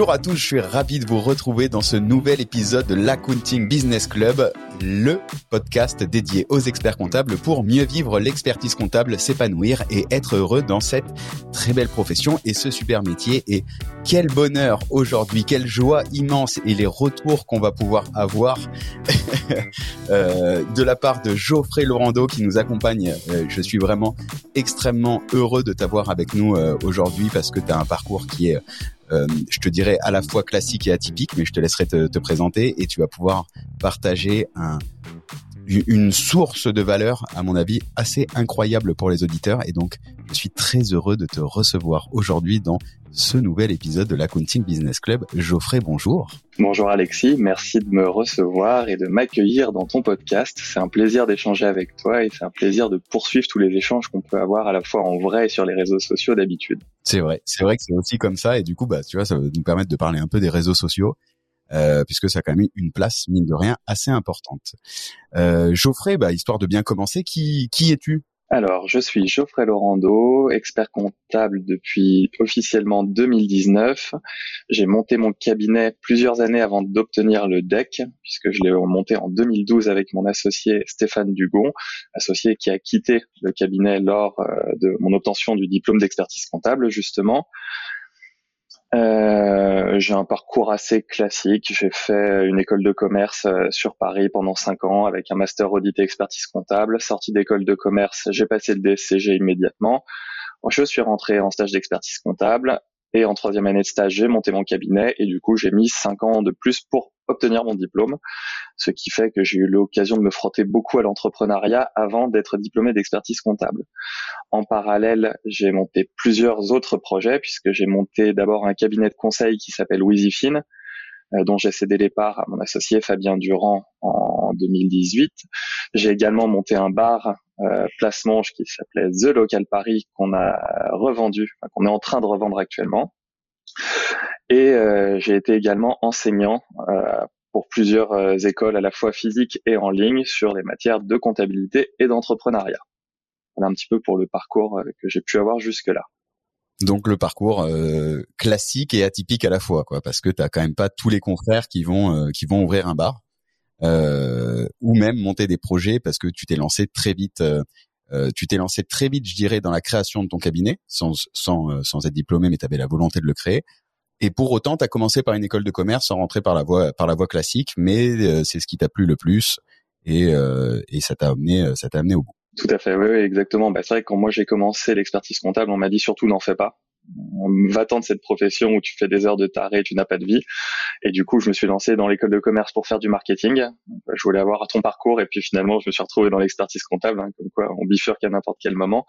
Bonjour à tous, je suis ravi de vous retrouver dans ce nouvel épisode de l'Accounting Business Club, le podcast dédié aux experts comptables pour mieux vivre l'expertise comptable, s'épanouir et être heureux dans cette très belle profession et ce super métier. Et quel bonheur aujourd'hui, quelle joie immense et les retours qu'on va pouvoir avoir euh, de la part de Geoffrey Laurando qui nous accompagne. Euh, je suis vraiment extrêmement heureux de t'avoir avec nous euh, aujourd'hui parce que tu as un parcours qui est je te dirais à la fois classique et atypique, mais je te laisserai te, te présenter et tu vas pouvoir partager un, une source de valeur, à mon avis, assez incroyable pour les auditeurs. Et donc, je suis très heureux de te recevoir aujourd'hui dans ce nouvel épisode de l'Accounting Business Club. Geoffrey, bonjour. Bonjour Alexis, merci de me recevoir et de m'accueillir dans ton podcast. C'est un plaisir d'échanger avec toi et c'est un plaisir de poursuivre tous les échanges qu'on peut avoir à la fois en vrai et sur les réseaux sociaux d'habitude. C'est vrai, c'est vrai que c'est aussi comme ça et du coup, bah, tu vois, ça va nous permettre de parler un peu des réseaux sociaux. Euh, puisque ça a quand même une place, mine de rien, assez importante. Euh, Geoffrey, bah, histoire de bien commencer, qui, qui es-tu? Alors, je suis Geoffrey Laurando, expert comptable depuis officiellement 2019. J'ai monté mon cabinet plusieurs années avant d'obtenir le DEC, puisque je l'ai monté en 2012 avec mon associé Stéphane Dugon, associé qui a quitté le cabinet lors euh, de mon obtention du diplôme d'expertise comptable, justement. Euh, j'ai un parcours assez classique. J'ai fait une école de commerce euh, sur Paris pendant cinq ans avec un master audit et expertise comptable. Sortie d'école de commerce, j'ai passé le DSCG immédiatement. Je suis rentré en stage d'expertise comptable et en troisième année de stage, j'ai monté mon cabinet et du coup, j'ai mis cinq ans de plus pour obtenir mon diplôme, ce qui fait que j'ai eu l'occasion de me frotter beaucoup à l'entrepreneuriat avant d'être diplômé d'expertise comptable. En parallèle, j'ai monté plusieurs autres projets puisque j'ai monté d'abord un cabinet de conseil qui s'appelle WeezyFin, euh, dont j'ai cédé les parts à mon associé Fabien Durand en 2018. J'ai également monté un bar euh, Place qui s'appelait The Local Paris qu'on a revendu, qu'on est en train de revendre actuellement. Et euh, j'ai été également enseignant euh, pour plusieurs euh, écoles à la fois physiques et en ligne sur les matières de comptabilité et d'entrepreneuriat. Voilà un petit peu pour le parcours que j'ai pu avoir jusque-là. Donc le parcours classique et atypique à la fois, quoi, parce que tu quand même pas tous les confrères qui vont qui vont ouvrir un bar ou même monter des projets parce que tu t'es lancé très vite. tu t'es lancé très vite, je dirais, dans la création de ton cabinet, sans sans sans être diplômé, mais tu avais la volonté de le créer. Et pour autant, tu as commencé par une école de commerce sans rentrer par la voie par la voie classique, mais euh, c'est ce qui t'a plu le plus et, euh, et ça t'a amené euh, amené au bout. Tout à fait, oui, oui exactement. Bah, c'est vrai que quand moi j'ai commencé l'expertise comptable, on m'a dit surtout n'en fais pas. Va-t'en de cette profession où tu fais des heures de taré, tu n'as pas de vie. Et du coup, je me suis lancé dans l'école de commerce pour faire du marketing. Je voulais avoir ton parcours et puis finalement, je me suis retrouvé dans l'expertise comptable, hein, comme quoi on bifurque à n'importe quel moment.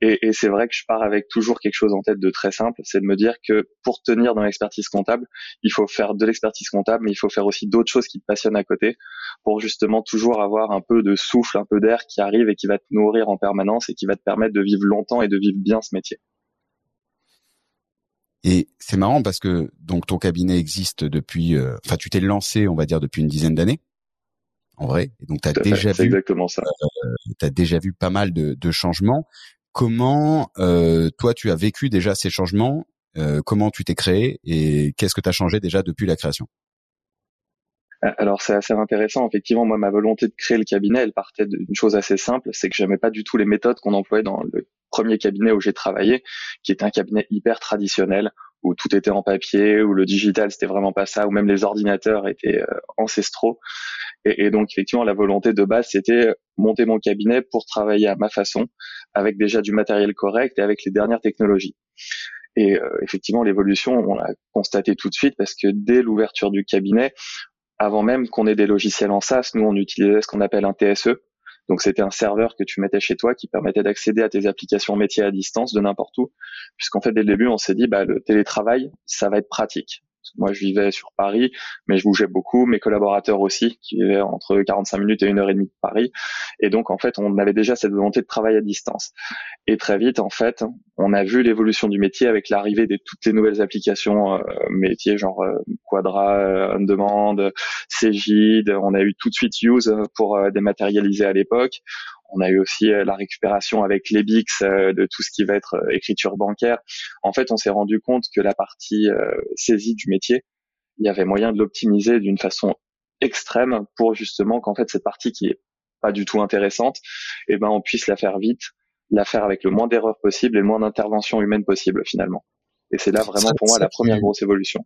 Et, et c'est vrai que je pars avec toujours quelque chose en tête de très simple, c'est de me dire que pour tenir dans l'expertise comptable, il faut faire de l'expertise comptable, mais il faut faire aussi d'autres choses qui te passionnent à côté pour justement toujours avoir un peu de souffle, un peu d'air qui arrive et qui va te nourrir en permanence et qui va te permettre de vivre longtemps et de vivre bien ce métier. Et c'est marrant parce que donc ton cabinet existe depuis, euh, enfin tu t'es lancé, on va dire depuis une dizaine d'années, en vrai. Et donc tu as déjà vu, exactement ça. Euh, as déjà vu pas mal de, de changements. Comment euh, toi tu as vécu déjà ces changements euh, Comment tu t'es créé et qu'est-ce que tu as changé déjà depuis la création? Alors c'est assez intéressant. Effectivement, moi, ma volonté de créer le cabinet, elle partait d'une chose assez simple, c'est que j'aimais pas du tout les méthodes qu'on employait dans le premier cabinet où j'ai travaillé, qui était un cabinet hyper traditionnel, où tout était en papier, où le digital c'était vraiment pas ça, où même les ordinateurs étaient euh, ancestraux. Et, et, donc effectivement, la volonté de base, c'était monter mon cabinet pour travailler à ma façon, avec déjà du matériel correct et avec les dernières technologies. Et euh, effectivement, l'évolution, on l'a constaté tout de suite parce que dès l'ouverture du cabinet, avant même qu'on ait des logiciels en SaaS, nous on utilisait ce qu'on appelle un TSE. Donc c'était un serveur que tu mettais chez toi qui permettait d'accéder à tes applications métiers à distance de n'importe où. Puisqu'en fait dès le début on s'est dit bah le télétravail ça va être pratique. Moi, je vivais sur Paris, mais je bougeais beaucoup. Mes collaborateurs aussi, qui vivaient entre 45 minutes et une heure et demie de Paris. Et donc, en fait, on avait déjà cette volonté de travailler à distance. Et très vite, en fait, on a vu l'évolution du métier avec l'arrivée de toutes les nouvelles applications euh, métiers, genre euh, Quadra, euh, On Demand, Cegid. On a eu tout de suite Use pour dématérialiser à l'époque On a eu aussi la récupération avec les BIX de tout ce qui va être écriture bancaire. En fait, on s'est rendu compte que la partie saisie du métier, il y avait moyen de l'optimiser d'une façon extrême pour justement qu'en fait cette partie qui est pas du tout intéressante, eh ben on puisse la faire vite, la faire avec le moins d'erreurs possible et le moins d'intervention humaine possible finalement. Et c'est là vraiment pour moi la première grosse évolution.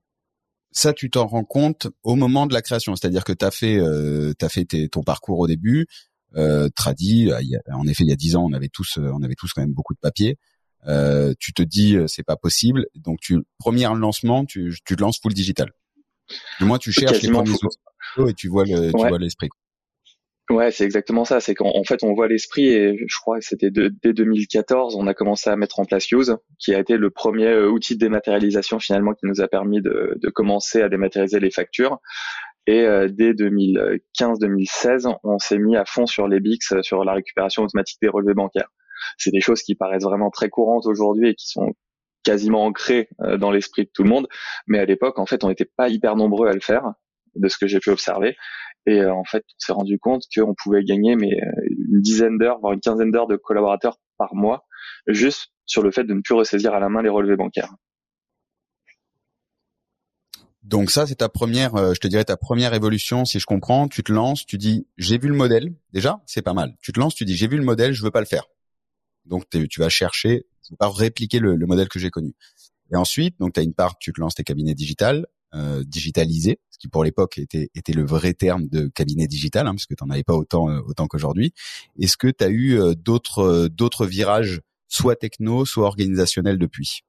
Ça, tu t'en rends compte au moment de la création, c'est-à-dire que tu as fait, euh, as fait ton parcours au début, euh, tradi. Euh, en effet, il y a dix ans, on avait tous, euh, on avait tous quand même beaucoup de papier. Euh, tu te dis, c'est pas possible, donc tu premier lancement, tu, tu te lances full digital. Du moins, tu cherches les premiers outils et tu vois le, tu vois l'esprit. Ouais, c'est exactement ça. C'est qu'en fait, on voit l'esprit et je crois que c'était dès 2014, on a commencé à mettre en place Use, qui a été le premier euh, outil de dématérialisation finalement qui nous a permis de, de commencer à dématérialiser les factures. Et euh, dès 2015-2016, on s'est mis à fond sur les BIX, euh, sur la récupération automatique des relevés bancaires. C'est des choses qui paraissent vraiment très courantes aujourd'hui et qui sont quasiment ancrées dans l'esprit de tout le monde. Mais à l'époque, en fait, on n'était pas hyper nombreux à le faire, de ce que j'ai pu observer. Et euh, en fait, on s'est rendu compte qu'on pouvait gagner mais euh, une dizaine d'heures, voire une quinzaine d'heures de collaborateurs par mois, juste sur le fait de ne plus ressaisir à la main les relevés bancaires. Donc ça, c'est ta première, euh, je te dirais ta première évolution, si je comprends. Tu te lances, tu dis, j'ai vu le modèle. Déjà, c'est pas mal. Tu te lances, tu dis, j'ai vu le modèle, je veux pas le faire. Donc tu vas chercher, tu vas répliquer le, le modèle que j'ai connu. Et ensuite, donc tu as une part, tu te lances tes cabinets digitales euh, digitalisé, ce qui pour l'époque était, était le vrai terme de cabinet digital, hein, parce que tu n'en avais pas autant, euh, autant qu'aujourd'hui. Est-ce que tu as eu euh, d'autres, d'autres virages, soit techno, soit organisationnels depuis?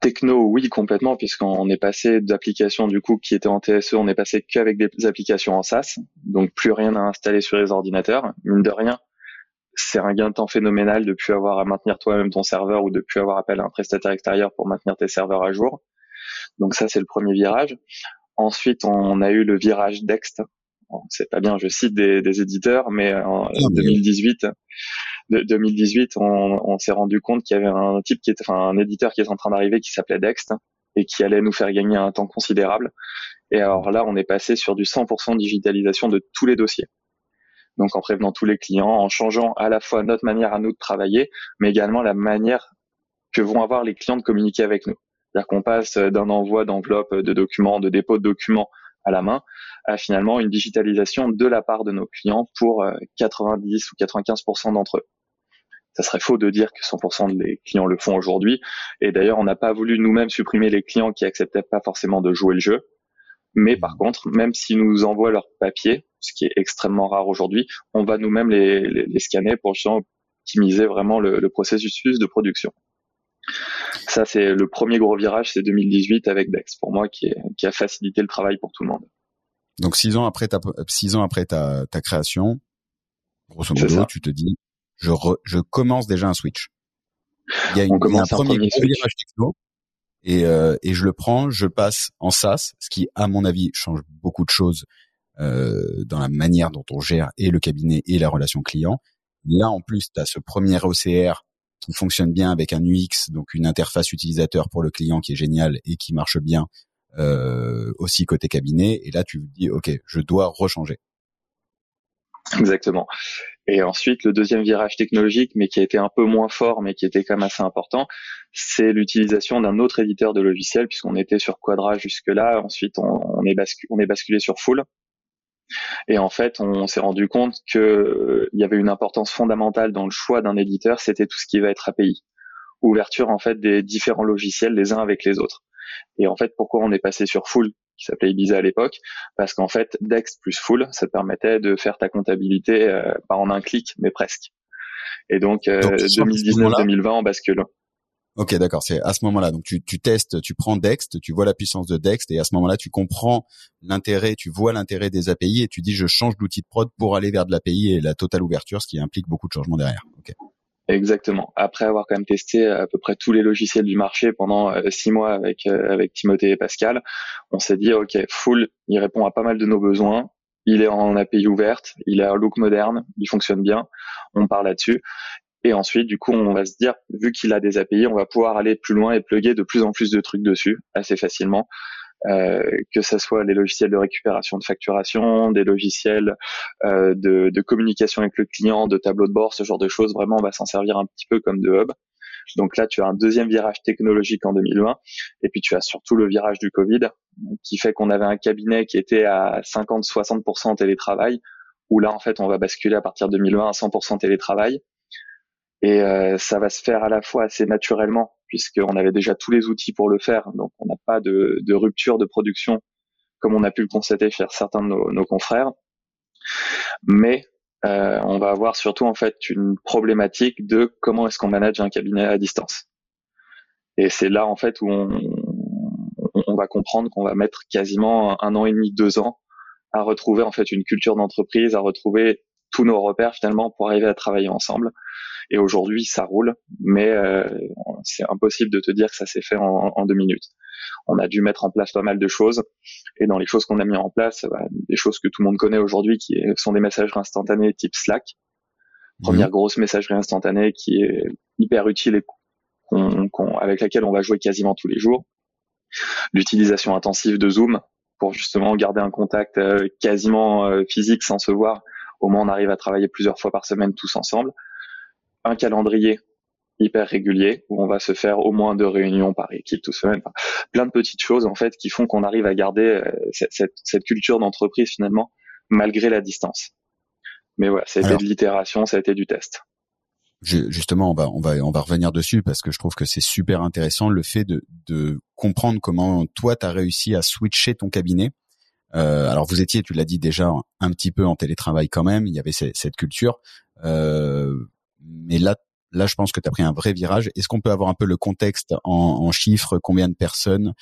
Techno, oui, complètement, puisqu'on est passé d'applications du coup qui étaient en TSE, on est passé qu'avec des applications en SaaS, donc plus rien à installer sur les ordinateurs. Mine de rien, c'est un gain de temps phénoménal de plus avoir à maintenir toi-même ton serveur ou de plus avoir appel à un prestataire extérieur pour maintenir tes serveurs à jour. Donc ça, c'est le premier virage. Ensuite, on a eu le virage Dext. c'est pas bien, je cite des, éditeurs, mais en 2018, 2018, on, on s'est rendu compte qu'il y avait un type qui était, enfin, un éditeur qui est en train d'arriver qui s'appelait Dext et qui allait nous faire gagner un temps considérable. Et alors là, on est passé sur du 100% digitalisation de tous les dossiers. Donc en prévenant tous les clients, en changeant à la fois notre manière à nous de travailler, mais également la manière que vont avoir les clients de communiquer avec nous. C'est-à-dire qu'on passe d'un envoi d'enveloppes de documents, de dépôt de documents à la main, à finalement une digitalisation de la part de nos clients pour 90 euh, ou 95% d'entre eux. Ça serait faux de dire que 100% des clients le font aujourd'hui. Et d'ailleurs, on n'a pas voulu nous-mêmes supprimer les clients qui acceptaient pas forcément de jouer le jeu. Mais par contre, même s'ils nous envoient leur papier, ce qui est extrêmement rare aujourd'hui, on va nous-mêmes les, scanner pour optimiser vraiment le, le processus de production. Ça, c'est le premier gros virage, c'est 2018 avec Dex, pour moi, qui, a facilité le travail pour tout le monde. Donc six ans après ta six ans après ta, ta création, grosso modo, tu te dis, je, je commence déjà un switch. Il y a, une, un, premier, virage techno et, euh, et je le prends, je passe en SaaS, ce qui à mon avis change beaucoup de choses euh, dans la manière dont on gère et le cabinet et la relation client. Là en plus, tu as ce premier OCR qui fonctionne bien avec un UX, donc une interface utilisateur pour le client qui est génial et qui marche bien euh, aussi côté cabinet. Et là, tu te dis, ok, je dois rechanger. Exactement. Et ensuite, le deuxième virage technologique, mais qui a été un peu moins fort, mais qui était quand même assez important, c'est l'utilisation d'un autre éditeur de logiciel, puisqu'on était sur Quadra jusque-là. Ensuite, on, est on est basculé sur Full. Et en fait, on s'est rendu compte qu'il euh, y avait une importance fondamentale dans le choix d'un éditeur, c'était tout ce qui va être API. Ouverture en fait des différents logiciels les uns avec les autres. Et en fait, pourquoi on est passé sur Full, qui s'appelait Ibiza à l'époque Parce qu'en fait, Dex plus Full, ça te permettait de faire ta comptabilité euh, pas en un clic, mais presque. Et donc, 2019-2020, euh, on bascule. Ok, d'accord. C'est à ce moment-là. Donc tu, tu testes, tu prends Dext, tu vois la puissance de Dext, et à ce moment-là, tu comprends l'intérêt, tu vois l'intérêt des API, et tu dis je change d'outil de prod pour aller vers de l'API et la totale ouverture, ce qui implique beaucoup de changements derrière. Ok. Exactement. Après avoir quand même testé à peu près tous les logiciels du marché pendant euh, six mois avec euh, avec Timothée et Pascal, on s'est dit ok, Full, il répond à pas mal de nos besoins. Il est en API ouverte, il a un look moderne, il fonctionne bien. On part là-dessus. Et ensuite, du coup, on va se dire, vu qu'il a des API, on va pouvoir aller plus loin et plugger de plus en plus de trucs dessus assez facilement. Euh, que ce soit les logiciels de récupération de facturation, des logiciels euh, de, de, communication avec le client, de tableau de bord, ce genre de choses. Vraiment, on va s'en servir un petit peu comme de hub. Donc là, tu as un deuxième virage technologique en 2020, et puis tu as surtout le virage du Covid, qui fait qu'on avait un cabinet qui était à 50-60% en télétravail, où là, en fait, on va basculer à partir de 2020 à 100% télétravail. Et euh, ça va se faire à la fois assez naturellement, puisqu'on avait déjà tous les outils pour le faire, donc on n'a pas de, rupture de production comme on a pu le constater chez certains de nos, nos confrères. Mais euh, on va avoir surtout en fait une problématique de comment est-ce qu'on manage un cabinet à distance. Et c'est là en fait où on, on va comprendre qu'on va mettre quasiment un an et demi, deux ans à retrouver en fait une culture d'entreprise, à retrouver tous nos repères finalement pour arriver à travailler ensemble. Et aujourd'hui, ça roule, mais euh, c'est impossible de te dire que ça s'est fait en, en, deux minutes. On a dû mettre en place pas mal de choses, et dans les choses qu'on a mis en place, bah, des choses que tout le monde connaît aujourd'hui, qui sont des messageries instantanées type Slack. Première grosse messagerie instantanée qui est hyper utile et avec laquelle on va jouer quasiment tous les jours. L'utilisation intensive de Zoom pour justement garder un contact euh, quasiment euh, physique sans se voir. Au moins, on arrive à travailler plusieurs fois par semaine tous ensemble un calendrier hyper régulier où on va se faire au moins deux réunions par équipe tout semaine. plein de petites choses en fait qui font qu'on arrive à garder euh, cette, culture d'entreprise finalement malgré la distance. Mais voilà, ça a été de l'itération, ça a été du test. justement, on va on va on va revenir dessus parce que je trouve que c'est super intéressant le fait de de comprendre comment toi tu as réussi à switcher ton cabinet. Euh, alors vous étiez, tu l'as dit déjà, un petit peu en télétravail quand même. Il y avait cette culture. Euh, mais là, là, je pense que tu as pris un vrai virage. Est-ce qu'on peut avoir un peu le contexte en, chiffres Combien de personnes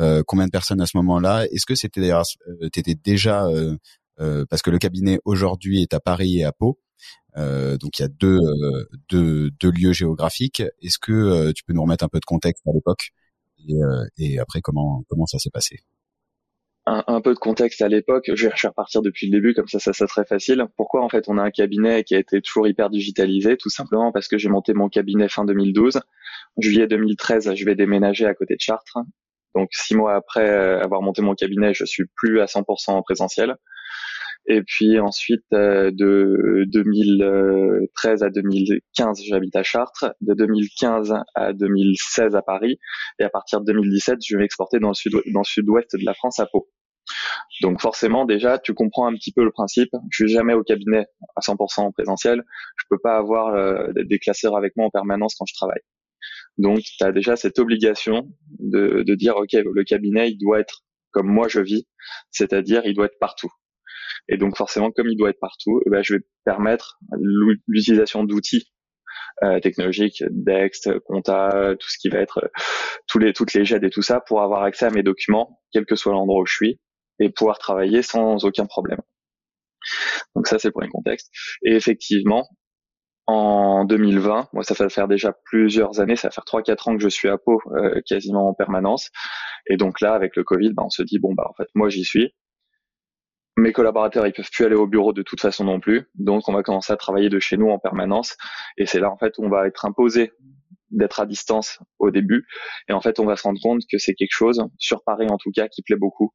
euh, Combien de personnes à ce moment-là? Est-ce que c'était d'ailleurs, euh, t'étais déjà euh, euh, parce que le cabinet aujourd'hui est à Paris et à Pau, donc il y a deux, deux, deux lieux géographiques. Est-ce que tu peux nous remettre un peu de contexte à l'époque et, et après comment comment ça s'est passé? Un, peu de contexte à l'époque, je vais repartir depuis le début, comme ça, ça, ça très facile. Pourquoi en fait on a un cabinet qui a été toujours hyper digitalisé? Tout simplement parce que j'ai monté mon cabinet fin 2012. Juillet 2013, je vais déménager à côté de Chartres. Donc six mois après avoir monté mon cabinet, je suis plus à 100% en présentiel. Et puis ensuite, euh, de 2013 à 2015, j'habite à Chartres. De 2015 à 2016 à Paris. Et à partir de 2017, je vais m'exporter dans le sud dans le sud-ouest de la France à Pau. Donc forcément, déjà, tu comprends un petit peu le principe. Je suis jamais au cabinet à 100% en présentiel. Je peux pas avoir euh, des classeurs avec moi en permanence quand je travaille. Donc, tu as déjà cette obligation de, de dire, OK, le cabinet, il doit être comme moi je vis, c'est-à-dire il doit être partout. Et donc forcément, comme il doit être partout, eh ben, je vais permettre l'utilisation d'outils euh, technologiques, Dext, Compta, tout ce qui va être euh, tous les toutes les GED et tout ça pour avoir accès à mes documents, quel que soit l'endroit où je suis, et pouvoir travailler sans aucun problème. Donc ça c'est pour un contexte. Et effectivement, en 2020, moi ça fait faire déjà plusieurs années, ça va faire 3-4 ans que je suis à Pau euh, quasiment en permanence. Et donc là, avec le Covid, bah, on se dit bon bah en fait moi j'y suis, mes collaborateurs ils peuvent plus aller au bureau de toute façon non plus, donc on va commencer à travailler de chez nous en permanence. Et c'est là en fait où on va être imposé d'être à distance au début. Et en fait on va se rendre compte que c'est quelque chose sur Paris en tout cas qui plaît beaucoup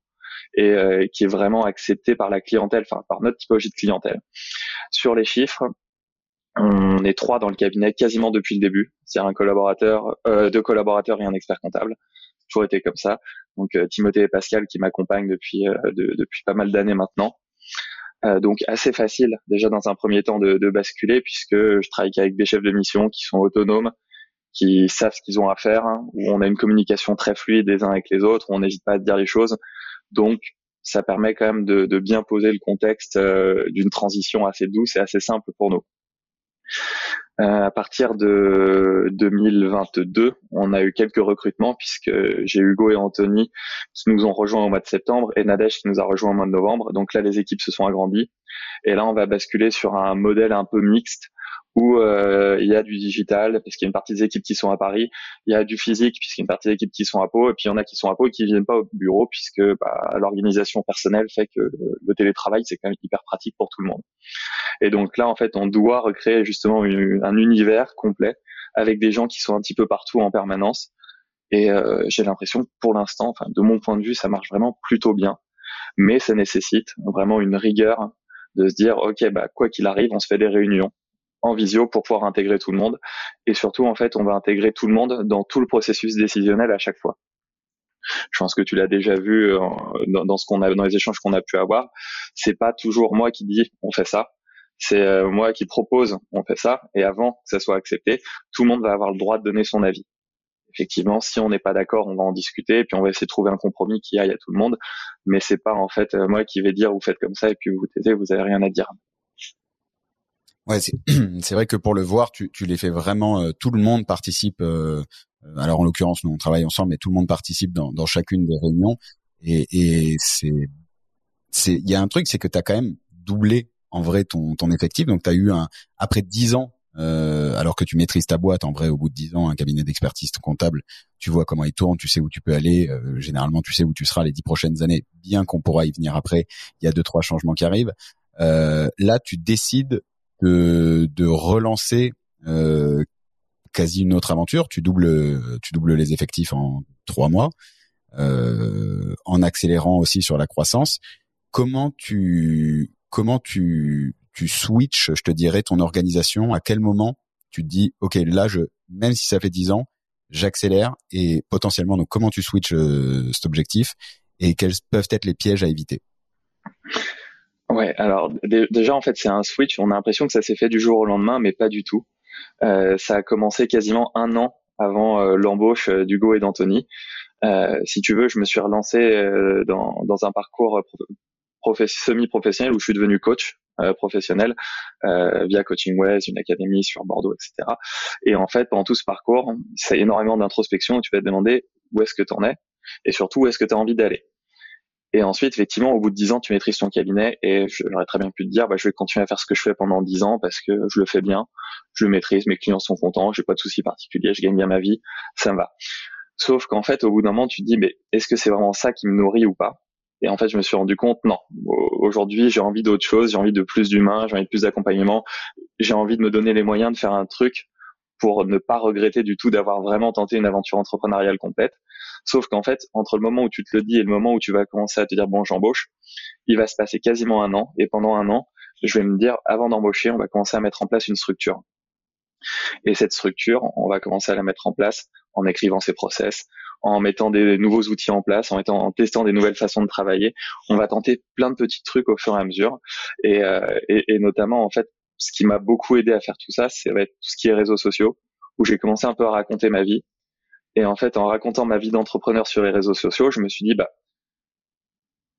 et euh, qui est vraiment accepté par la clientèle, enfin par notre typologie de clientèle. Sur les chiffres, on est trois dans le cabinet quasiment depuis le début, c'est-à-dire un collaborateur, euh, deux collaborateurs et un expert comptable. Toujours été comme ça. Donc euh, Timothée et Pascal qui m'accompagnent depuis euh, depuis pas mal d'années maintenant. Euh, donc assez facile déjà dans un premier temps de, basculer puisque je travaille avec des chefs de mission qui sont autonomes, qui savent ce qu'ils ont à faire, hein, où on a une communication très fluide les uns avec les autres, où on n'hésite pas à dire les choses. Donc ça permet quand même de bien poser le contexte d'une transition assez douce et assez simple pour nous. Euh, à partir de 2022, on a eu quelques recrutements puisque j'ai Hugo et Anthony qui nous ont rejoints au mois de septembre et Nadège qui nous a rejoints au mois de novembre. Donc là, les équipes se sont agrandies. Et là, on va basculer sur un modèle un peu mixte où euh, il y a du digital parce qu'il y a une partie des équipes qui sont à Paris, il y a du physique puisqu'il y a une partie des équipes qui sont à Pau et puis il y en a qui sont à Pau et qui viennent pas au bureau puisque bah, l'organisation personnelle fait que le télétravail c'est quand même hyper pratique pour tout le monde. Et donc là en fait on doit recréer justement un univers complet avec des gens qui sont un petit peu partout en permanence Et euh, j'ai l'impression que pour l'instant, enfin de mon point de vue, ça marche vraiment plutôt bien. Mais ça nécessite vraiment une rigueur de se dire ok bah quoi qu'il arrive, on se fait des réunions en visio pour pouvoir intégrer tout le monde. Et surtout en fait, on va intégrer tout le monde dans tout le processus décisionnel à chaque fois. Je pense que tu l'as déjà vu euh, dans, ce qu'on a dans les échanges qu'on a pu avoir. C'est pas toujours moi qui dis on fait ça. C'est euh, moi qui propose on fait ça. Et avant que ça soit accepté, tout le monde va avoir le droit de donner son avis effectivement, si on n'est pas d'accord, on va en discuter, et puis on va essayer de trouver un compromis qui aille à tout le monde. Mais c'est pas en fait euh, moi qui vais dire vous faites comme ça et puis vous taisez, vous avez rien à dire. Ouais, c'est vrai que pour le voir, tu, tu les fais vraiment. Euh, tout le monde participe. Euh, alors en l'occurrence, nous on travaille ensemble, mais tout le monde participe dans, dans chacune des réunions. Et, et c'est, c'est, il y a un truc, c'est que tu as quand même doublé en vrai ton, ton effectif. Donc tu as eu un après dix ans euh, alors que tu maîtrises ta boîte, en vrai, au bout de 10 ans, un cabinet d'expertise comptable, tu vois comment il tourne, tu sais où tu peux aller. Euh, généralement, tu sais où tu seras les dix prochaines années, bien qu'on pourra y venir après. Il y a deux trois changements qui arrivent. Euh, là, tu décides de, de relancer quasi une autre aventure. Tu doubles, tu doubles les effectifs en trois mois, en accélérant aussi sur la croissance. Comment tu comment tu tu switches, je te dirais, ton organisation? À quel moment tu te dis, ok, là, je, même si ça fait 10 ans, j'accélère et potentiellement, donc comment tu switches euh, cet objectif et quels peuvent être les pièges à éviter? Ouais, alors déjà en fait c'est un switch. On a l'impression que ça s'est fait du jour au lendemain, mais pas du tout. Euh, ça a commencé quasiment un an avant euh, l'embauche d'Hugo et d'Anthony. si tu veux, je me suis relancé dans, dans un parcours semi-professionnel où je suis devenu coach euh, professionnel euh, via Coaching West, une académie sur Bordeaux, etc. Et en fait, pendant tout ce parcours, c'est énormément d'introspection tu vas te demander où est-ce que tu en es et surtout où est-ce que tu as envie d'aller. Et ensuite, effectivement, au bout de 10 ans, tu maîtrises ton cabinet et j'aurais très bien pu te dire, bah, je vais continuer à faire ce que je fais pendant 10 ans parce que je le fais bien, je le maîtrise, mes clients sont contents, j'ai pas de soucis particuliers, je gagne bien ma vie, ça me va. Sauf qu'en fait, au bout d'un moment, tu te dis, mais est-ce que c'est vraiment ça qui me nourrit ou pas? Et en fait, je me suis rendu compte, non, aujourd'hui, j'ai envie d'autre chose, j'ai envie de plus d'humain, j'ai envie de plus d'accompagnement, j'ai envie de me donner les moyens de faire un truc pour ne pas regretter du tout d'avoir vraiment tenté une aventure entrepreneuriale complète. Sauf qu'en fait, entre le moment où tu te le dis et le moment où tu vas commencer à te dire, bon, j'embauche, il va se passer quasiment un an. Et pendant un an, je vais me dire, avant d'embaucher, on va commencer à mettre en place une structure. Et cette structure, on va commencer à la mettre en place en écrivant ses process, en mettant des nouveaux outils en place, en, en testant des nouvelles façons de travailler. On va tenter plein de petits trucs au fur et à mesure. Et, euh, et, et notamment, en fait, ce qui m'a beaucoup aidé à faire tout ça, c'est tout ce qui est réseaux sociaux, où j'ai commencé un peu à raconter ma vie. Et en fait, en racontant ma vie d'entrepreneur sur les réseaux sociaux, je me suis dit, bah,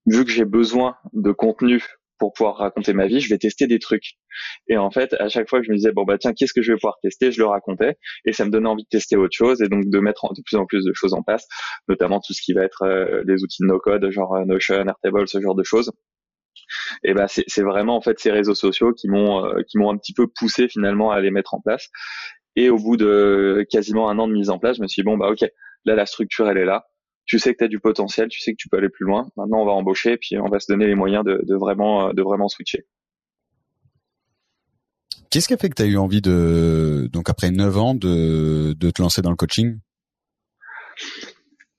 vu que j'ai besoin de contenu pour pouvoir raconter ma vie, je vais tester des trucs. Et en fait, à chaque fois que je me disais bon bah tiens, qu'est-ce que je vais pouvoir tester, je le racontais et ça me donnait envie de tester autre chose et donc de mettre de plus en plus de choses en place, notamment tout ce qui va être euh, des outils de no-code, genre euh, Notion, Airtable, ce genre de choses. Et ben c'est vraiment en fait ces réseaux sociaux qui m'ont euh, qui m'ont un petit peu poussé finalement à les mettre en place. Et au bout de quasiment un an de mise en place, je me suis dit bon bah ok, là la structure elle est là tu sais que tu as du potentiel, tu sais que tu peux aller plus loin. Maintenant, on va embaucher, puis on va se donner les moyens de, vraiment, de vraiment switcher. Qu'est-ce qui a fait que tu as eu envie de, donc après 9 ans, de, de te lancer dans le coaching?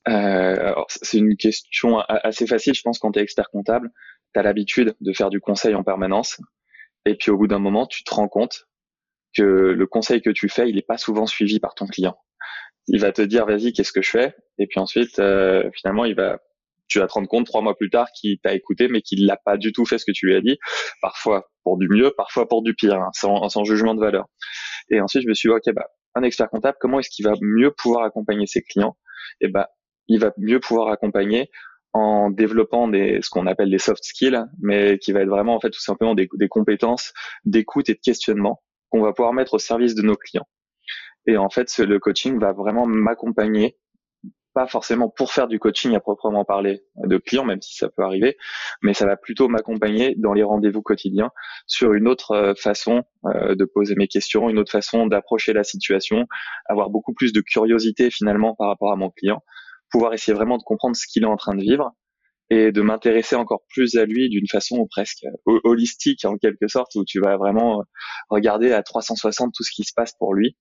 Euh, C'est une question assez facile, je pense, quand tu es expert comptable. Tu as l'habitude de faire du conseil en permanence. Et puis au bout d'un moment, tu te rends compte que le conseil que tu fais, il n'est pas souvent suivi par ton client. Il va te dire vas-y qu'est-ce que je fais? Et puis ensuite euh, finalement il va tu vas te rendre compte trois mois plus tard qu'il t'a écouté mais qu'il l'a pas du tout fait ce que tu lui as dit. Parfois pour du mieux parfois pour du pire hein, sans, sans jugement de valeur. Et ensuite je me suis dit ok bah un expert comptable comment est-ce qu'il va mieux pouvoir accompagner ses clients? Et bah il va mieux pouvoir accompagner en développant des ce qu'on appelle des soft skills mais qui va être vraiment en fait tout simplement des, des compétences d'écoute et de questionnement qu'on va pouvoir mettre au service de nos clients. Et en fait, le coaching va vraiment m'accompagner, pas forcément pour faire du coaching à proprement parler de clients, même si ça peut arriver, mais ça va plutôt m'accompagner dans les rendez-vous quotidiens sur une autre euh, façon euh, de poser mes questions, une autre façon d'approcher la situation, avoir beaucoup plus de curiosité finalement par rapport à mon client, pouvoir essayer vraiment de comprendre ce qu'il est en train de vivre et de m'intéresser encore plus à lui d'une façon presque holistique en quelque sorte où tu vas vraiment regarder à 360 tout ce qui se passe pour lui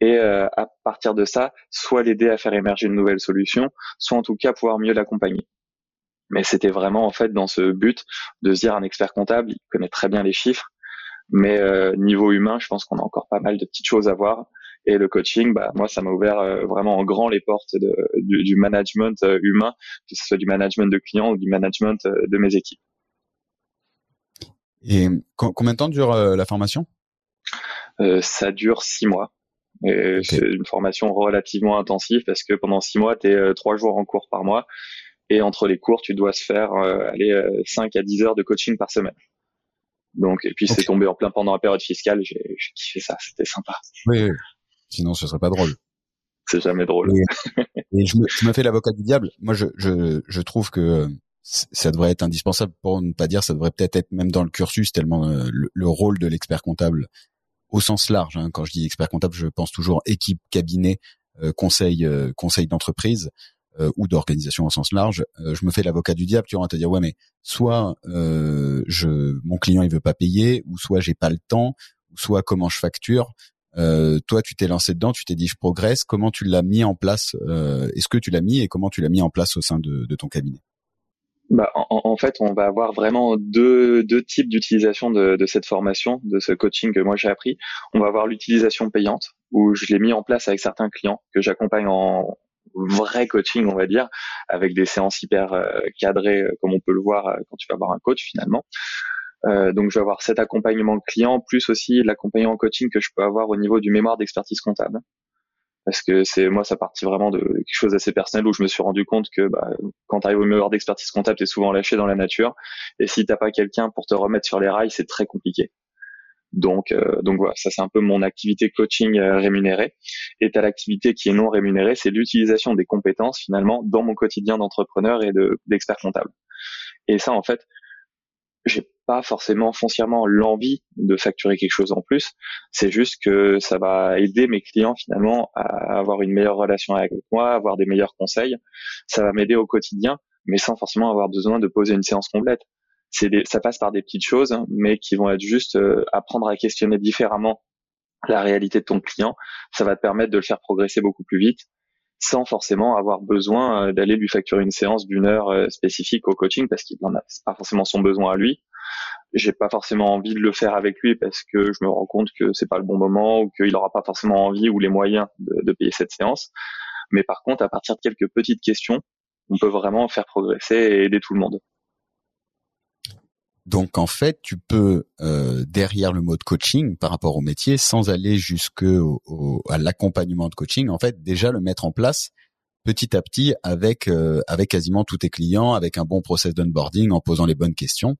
et à partir de ça, soit l'aider à faire émerger une nouvelle solution, soit en tout cas pouvoir mieux l'accompagner. Mais c'était vraiment en fait dans ce but de se dire un expert comptable, il connaît très bien les chiffres, mais euh, niveau humain, je pense qu'on a encore pas mal de petites choses à voir. Et le coaching, bah, moi, ça m'a ouvert euh, vraiment en grand les portes de, du, du, management euh, humain, que ce soit du management de clients ou du management de mes équipes. Et combien de temps dure la formation? Ça dure six mois. Et c'est une formation relativement intensive parce que pendant six mois, tu es trois jours en cours par mois. Et entre les cours, tu dois se faire aller 5 à 10 heures de coaching par semaine. Donc, et puis c'est tombé en plein pendant la période fiscale. J'ai kiffé ça, c'était sympa. Oui, sinon ce serait pas drôle. C'est jamais drôle. Et, je, me, je me fais l'avocat du diable. Moi, je, je, je trouve que ça devrait être indispensable pour ne pas dire ça devrait peut-être être même dans le cursus tellement euh, le, rôle de l'expert comptable au sens large. Hein, quand je dis expert comptable, je pense toujours équipe, cabinet, euh, conseil, euh, conseil d'entreprise. Euh, ou d'organisation au sens large, euh, je me fais l'avocat du diable, tu vas te dire ouais mais soit euh, je mon client il veut pas payer, ou soit j'ai pas le temps, ou soit comment je facture. Toi, tu t'es lancé dedans, tu t'es dit je progresse. Comment tu l'as mis en place Est-ce que tu l'as mis et comment tu l'as mis en place au sein de, de ton cabinet? Bah, en, en, fait, on va avoir vraiment deux, deux types d'utilisation de, de, cette formation, de ce coaching que moi j'ai appris. On va avoir l'utilisation payante, où je l'ai mis en place avec certains clients que j'accompagne en, vrai coaching, on va dire, avec des séances hyper euh, cadrées, euh, comme on peut le voir euh, quand tu vas voir un coach finalement. Donc je vais avoir cet accompagnement client, plus aussi l'accompagnement coaching que je peux avoir au niveau du mémoire d'expertise comptable. Parce que c'est moi, ça partit vraiment de quelque chose d'assez personnel où je me suis rendu compte que bah, quand tu arrives au mémoire d'expertise comptable, tu es souvent lâché dans la nature. Et si t'as pas quelqu'un pour te remettre sur les rails, c'est très compliqué. Donc, euh, donc voilà, ça c'est un peu mon activité coaching euh, rémunérée. Et à l'activité qui est non rémunérée, c'est l'utilisation des compétences finalement dans mon quotidien d'entrepreneur et de d'expert comptable. Et ça, en fait, j'ai pas forcément foncièrement l'envie de facturer quelque chose en plus. C'est juste que ça va aider mes clients finalement à avoir une meilleure relation avec moi, avoir des meilleurs conseils. Ça va m'aider au quotidien, mais sans forcément avoir besoin de poser une séance complète ça passe par des petites choses, hein, mais qui vont être juste euh, apprendre à questionner différemment la réalité de ton client. Ça va te permettre de le faire progresser beaucoup plus vite sans forcément avoir besoin euh, d'aller lui facturer une séance d'une heure euh, spécifique au coaching parce qu'il n'en a pas forcément son besoin à lui. J'ai pas forcément envie de le faire avec lui parce que je me rends compte que c'est pas le bon moment ou qu'il aura pas forcément envie ou les moyens de payer cette séance. Mais par contre, à partir de quelques petites questions, on peut vraiment faire progresser et aider tout le monde. Donc en fait, tu peux euh, derrière le mode coaching par rapport au métier, sans aller jusque au, à l'accompagnement de coaching, en fait déjà le mettre en place petit à petit avec euh, avec quasiment tous tes clients, avec un bon process d'onboarding, en posant les bonnes questions.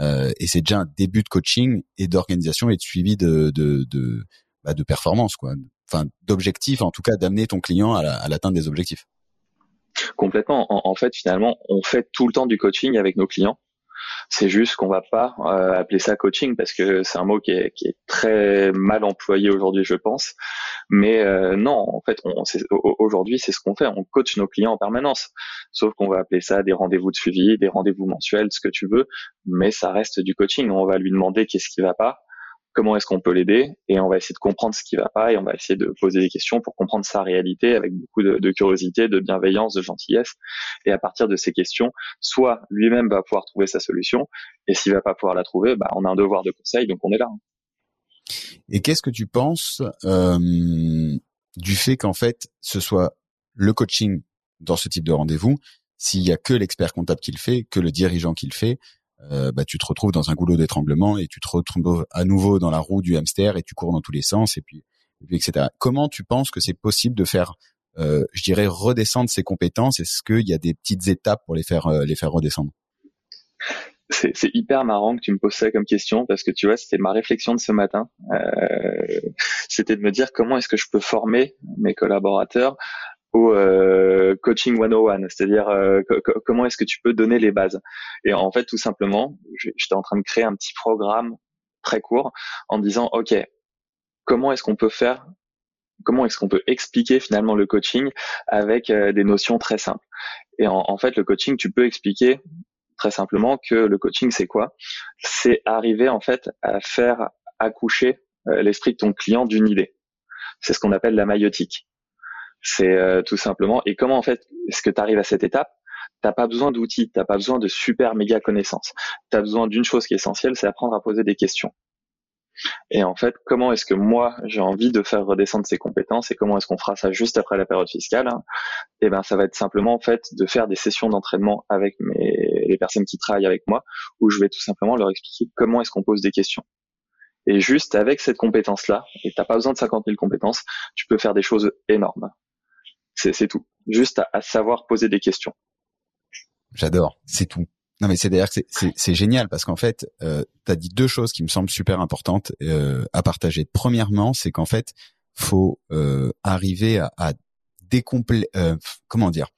Euh, et c'est déjà un début de coaching et d'organisation et de suivi de de de, bah, de performance quoi. Enfin d'objectifs, en tout cas d'amener ton client à l'atteinte des objectifs. Complètement. en fait, finalement, on fait tout le temps du coaching avec nos clients c'est juste qu'on va pas euh, appeler ça coaching parce que c'est un mot qui est, qui est très mal employé aujourd'hui, je pense. Mais euh, non, en fait, aujourd'hui, c'est ce qu'on fait. On coach nos clients en permanence. Sauf qu'on va appeler ça des rendez-vous de suivi, des rendez-vous mensuels, ce que tu veux. Mais ça reste du coaching. On va lui demander qu'est-ce qui va pas comment est-ce qu'on peut l'aider et on va essayer de comprendre ce qui va pas et on va essayer de poser des questions pour comprendre sa réalité avec beaucoup de, curiosité, de bienveillance, de gentillesse et à partir de ces questions, soit lui-même va pouvoir trouver sa solution et s'il va pas pouvoir la trouver, bah, on a un devoir de conseil donc on est là. Et qu'est-ce que tu penses euh, du fait qu'en fait ce soit le coaching dans ce type de rendez-vous, s'il y a que l'expert comptable qui le fait, que le dirigeant qui le fait, euh, bah, tu te retrouves dans un goulot d'étranglement et tu te retrouves à nouveau dans la roue du hamster et tu cours dans tous les sens et puis, etc. Comment tu penses que c'est possible de faire, euh, je dirais, redescendre ces compétences? Est-ce qu'il y a des petites étapes pour les faire euh, les faire redescendre? C'est hyper marrant que tu me poses ça comme question parce que tu vois, c'était ma réflexion de ce matin. Euh, c'était de me dire comment est-ce que je peux former mes collaborateurs au euh, coaching 101, c'est-à-dire euh, comment est-ce que tu peux donner les bases? Et en fait, tout simplement, j'étais en train de créer un petit programme très court en disant, OK, comment est-ce qu'on peut faire comment est-ce qu'on peut expliquer finalement le coaching avec euh, des notions très simples? Et en, fait, le coaching, tu peux expliquer très simplement que le coaching, c'est quoi? C'est arriver en fait à faire accoucher l'esprit de ton client d'une idée. C'est ce qu'on appelle la maïotique. C'est euh, tout simplement. Et comment en fait est-ce que tu arrives à cette étape? T'as pas besoin d'outils, t'as pas besoin de super méga connaissances. Tu as besoin d'une chose qui est essentielle, c'est apprendre à poser des questions. Et en fait, comment est-ce que moi j'ai envie de faire redescendre ces compétences et comment est-ce qu'on fera ça juste après la période fiscale Et eh ben, ça va être simplement en fait de faire des sessions d'entraînement avec les personnes qui travaillent avec moi, où je vais tout simplement leur expliquer comment est-ce qu'on pose des questions. Et juste avec cette compétence-là, et t'as pas besoin de 50 000 compétences, tu peux faire des choses énormes. C'est tout. Juste à, savoir poser des questions. J'adore. C'est tout. Non mais c'est d'ailleurs c'est génial parce qu'en fait, euh, tu as dit deux choses qui me semblent super importantes euh, à partager. Premièrement, c'est qu'en fait, faut euh, arriver à, à euh, comment dire,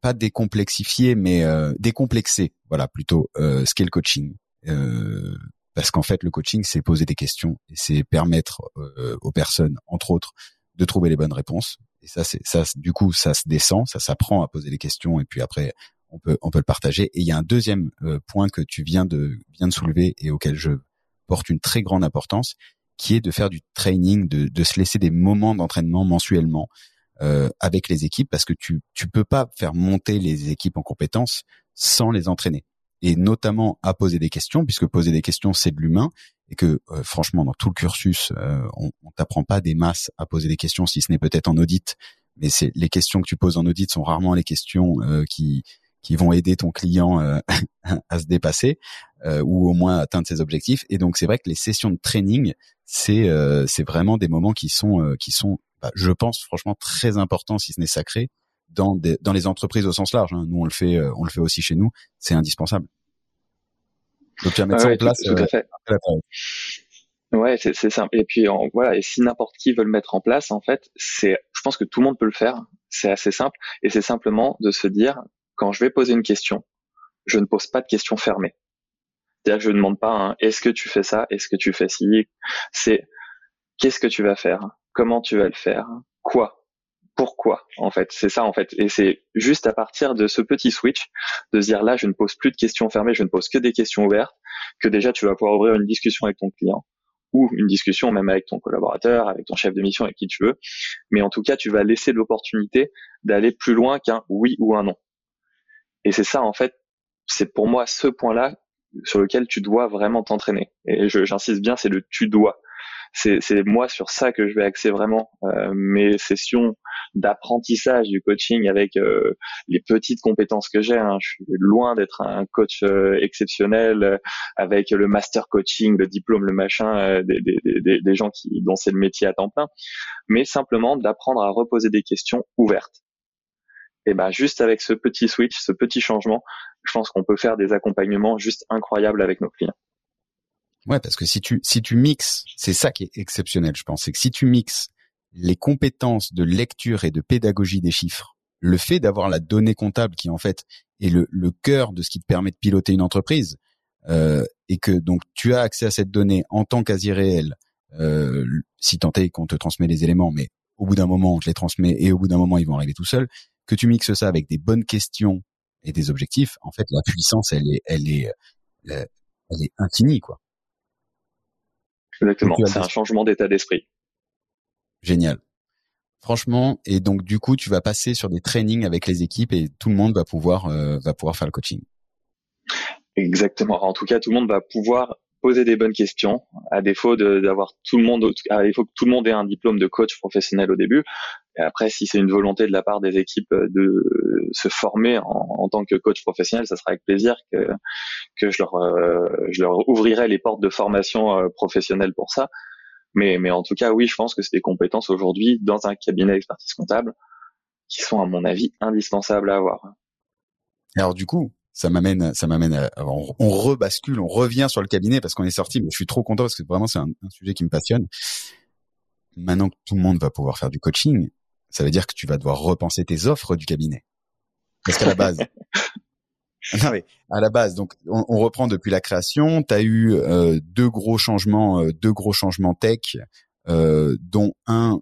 pas décomplexifier, mais décomplexer, voilà, plutôt ce qu'est le coaching. Parce qu'en fait, le coaching, c'est poser des questions et c'est permettre aux personnes, entre autres, de trouver les bonnes réponses. Et ça, c'est ça, du coup, ça se descend, ça s'apprend à poser des questions et puis après, on peut on peut le partager. Et il y a un deuxième euh, point que tu viens de viens de soulever et auquel je porte une très grande importance, qui est de faire du training, de, de se laisser des moments d'entraînement mensuellement euh, avec les équipes, parce que tu tu peux pas faire monter les équipes en compétences sans les entraîner et notamment à poser des questions, puisque poser des questions c'est de l'humain et que euh, franchement dans tout le cursus on, on t'apprend pas des masses à poser des questions, si ce n'est peut-être en audit, mais c'est les questions que tu poses en audit sont rarement les questions qui qui vont aider ton client euh, à se dépasser euh, ou au moins atteindre ses objectifs. Et donc c'est vrai que les sessions de training, c'est euh, c'est vraiment des moments qui sont qui sont, bah, je pense franchement très importants si ce n'est sacré dans des, dans les entreprises au sens large. Hein. Nous on le fait on le fait aussi chez nous, c'est indispensable. Donc tu vas mettre ça en place. Tout, à fait. Ouais, c'est simple. Et puis voilà, et si n'importe qui veut le mettre en place, en fait, c'est, je pense que tout le monde peut le faire. C'est assez simple, et c'est simplement de se dire, quand je vais poser une question, je ne pose pas de questions fermées. C'est-à-dire que je ne demande pas hein, est-ce que tu fais ça, est-ce que tu fais ci? C'est qu'est-ce que tu vas faire, comment tu vas le faire, quoi, pourquoi en fait. C'est ça en fait. Et c'est juste à partir de ce petit switch de dire là, je ne pose plus de questions fermées, je ne pose que des questions ouvertes, que déjà tu vas pouvoir ouvrir une discussion avec ton client ou une discussion même avec ton collaborateur, avec ton chef de mission, avec qui tu veux. Mais en tout cas, tu vas laisser l'opportunité d'aller plus loin qu'un oui ou un non. Et c'est ça, en fait, c'est pour moi ce point-là sur lequel tu dois vraiment t'entraîner. Et j'insiste bien, c'est le tu dois. C'est moi sur ça que je vais axer vraiment euh, mes sessions d'apprentissage du coaching avec euh, les petites compétences que j'ai. Hein. Je suis loin d'être un coach euh, exceptionnel avec le master coaching, le diplôme, le machin des gens qui dont c'est le métier à temps plein, mais simplement d'apprendre à reposer des questions ouvertes et ben juste avec ce petit switch, ce petit changement, je pense qu'on peut faire des accompagnements juste incroyables avec nos clients. Ouais, parce que si tu si tu mixes, c'est ça qui est exceptionnel, je pense, c'est que si tu mixes les compétences de lecture et de pédagogie des chiffres, le fait d'avoir la donnée comptable qui en fait est le, le cœur de ce qui te permet de piloter une entreprise, euh, et que donc tu as accès à cette donnée en temps quasi réel, euh, si tant est qu'on te transmet les éléments, mais au bout d'un moment on te les transmet et au bout d'un moment ils vont arriver tout seuls que tu mixes ça avec des bonnes questions et des objectifs, en fait, la puissance, elle est, elle est, euh, elle est infinie, quoi. Exactement. C'est un changement d'état d'esprit. Génial. Franchement, et donc du coup, tu vas passer sur des trainings avec les équipes et tout le monde va pouvoir euh, va pouvoir faire le coaching. Exactement. En tout cas, tout le monde va pouvoir poser des bonnes questions, à défaut d'avoir tout le monde, il faut que tout le monde ait un diplôme de coach professionnel au début. Et après, si c'est une volonté de la part des équipes de se former en, tant que coach professionnel, ça sera avec plaisir que que je leur euh, je leur ouvrirai les portes de formation euh, professionnelle pour ça. Mais mais en tout cas, oui, je pense que c'est des compétences aujourd'hui dans un cabinet d'expertise comptable qui sont à mon avis indispensables à avoir. Alors du coup, ça m'amène, ça m'amène, à, on, rebascule, on revient sur le cabinet parce qu'on est sorti. Mais je suis trop content parce que vraiment c'est un, sujet qui me passionne. Maintenant que tout le monde va pouvoir faire du coaching, ça veut dire que tu vas devoir repenser tes offres du cabinet. Parce qu'à la base, non mais à la base, donc on, reprend depuis la création. Tu as eu euh, deux gros changements, euh, deux gros changements tech, euh, dont un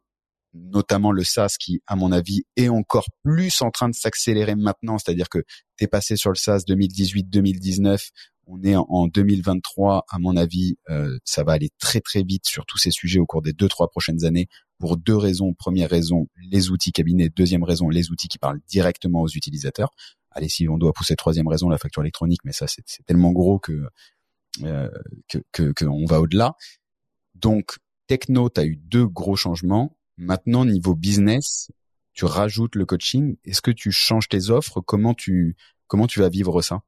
notamment le SaaS qui, à mon avis, est encore plus en train de s'accélérer maintenant. C'est-à-dire que tu es passé sur le SaaS 2018-2019, on est en 2023. À mon avis, euh, ça va aller très très vite sur tous ces sujets au cours des deux trois prochaines années pour deux raisons. Première raison, les outils cabinet. Deuxième raison, les outils qui parlent directement aux utilisateurs. Allez, si on doit pousser troisième raison, la facture électronique, mais ça c'est tellement gros que euh, que qu'on va au-delà. Donc techno, tu as eu deux gros changements. Maintenant niveau business, tu rajoutes le coaching. Est-ce que tu changes tes offres? Comment tu comment tu vas vivre ça?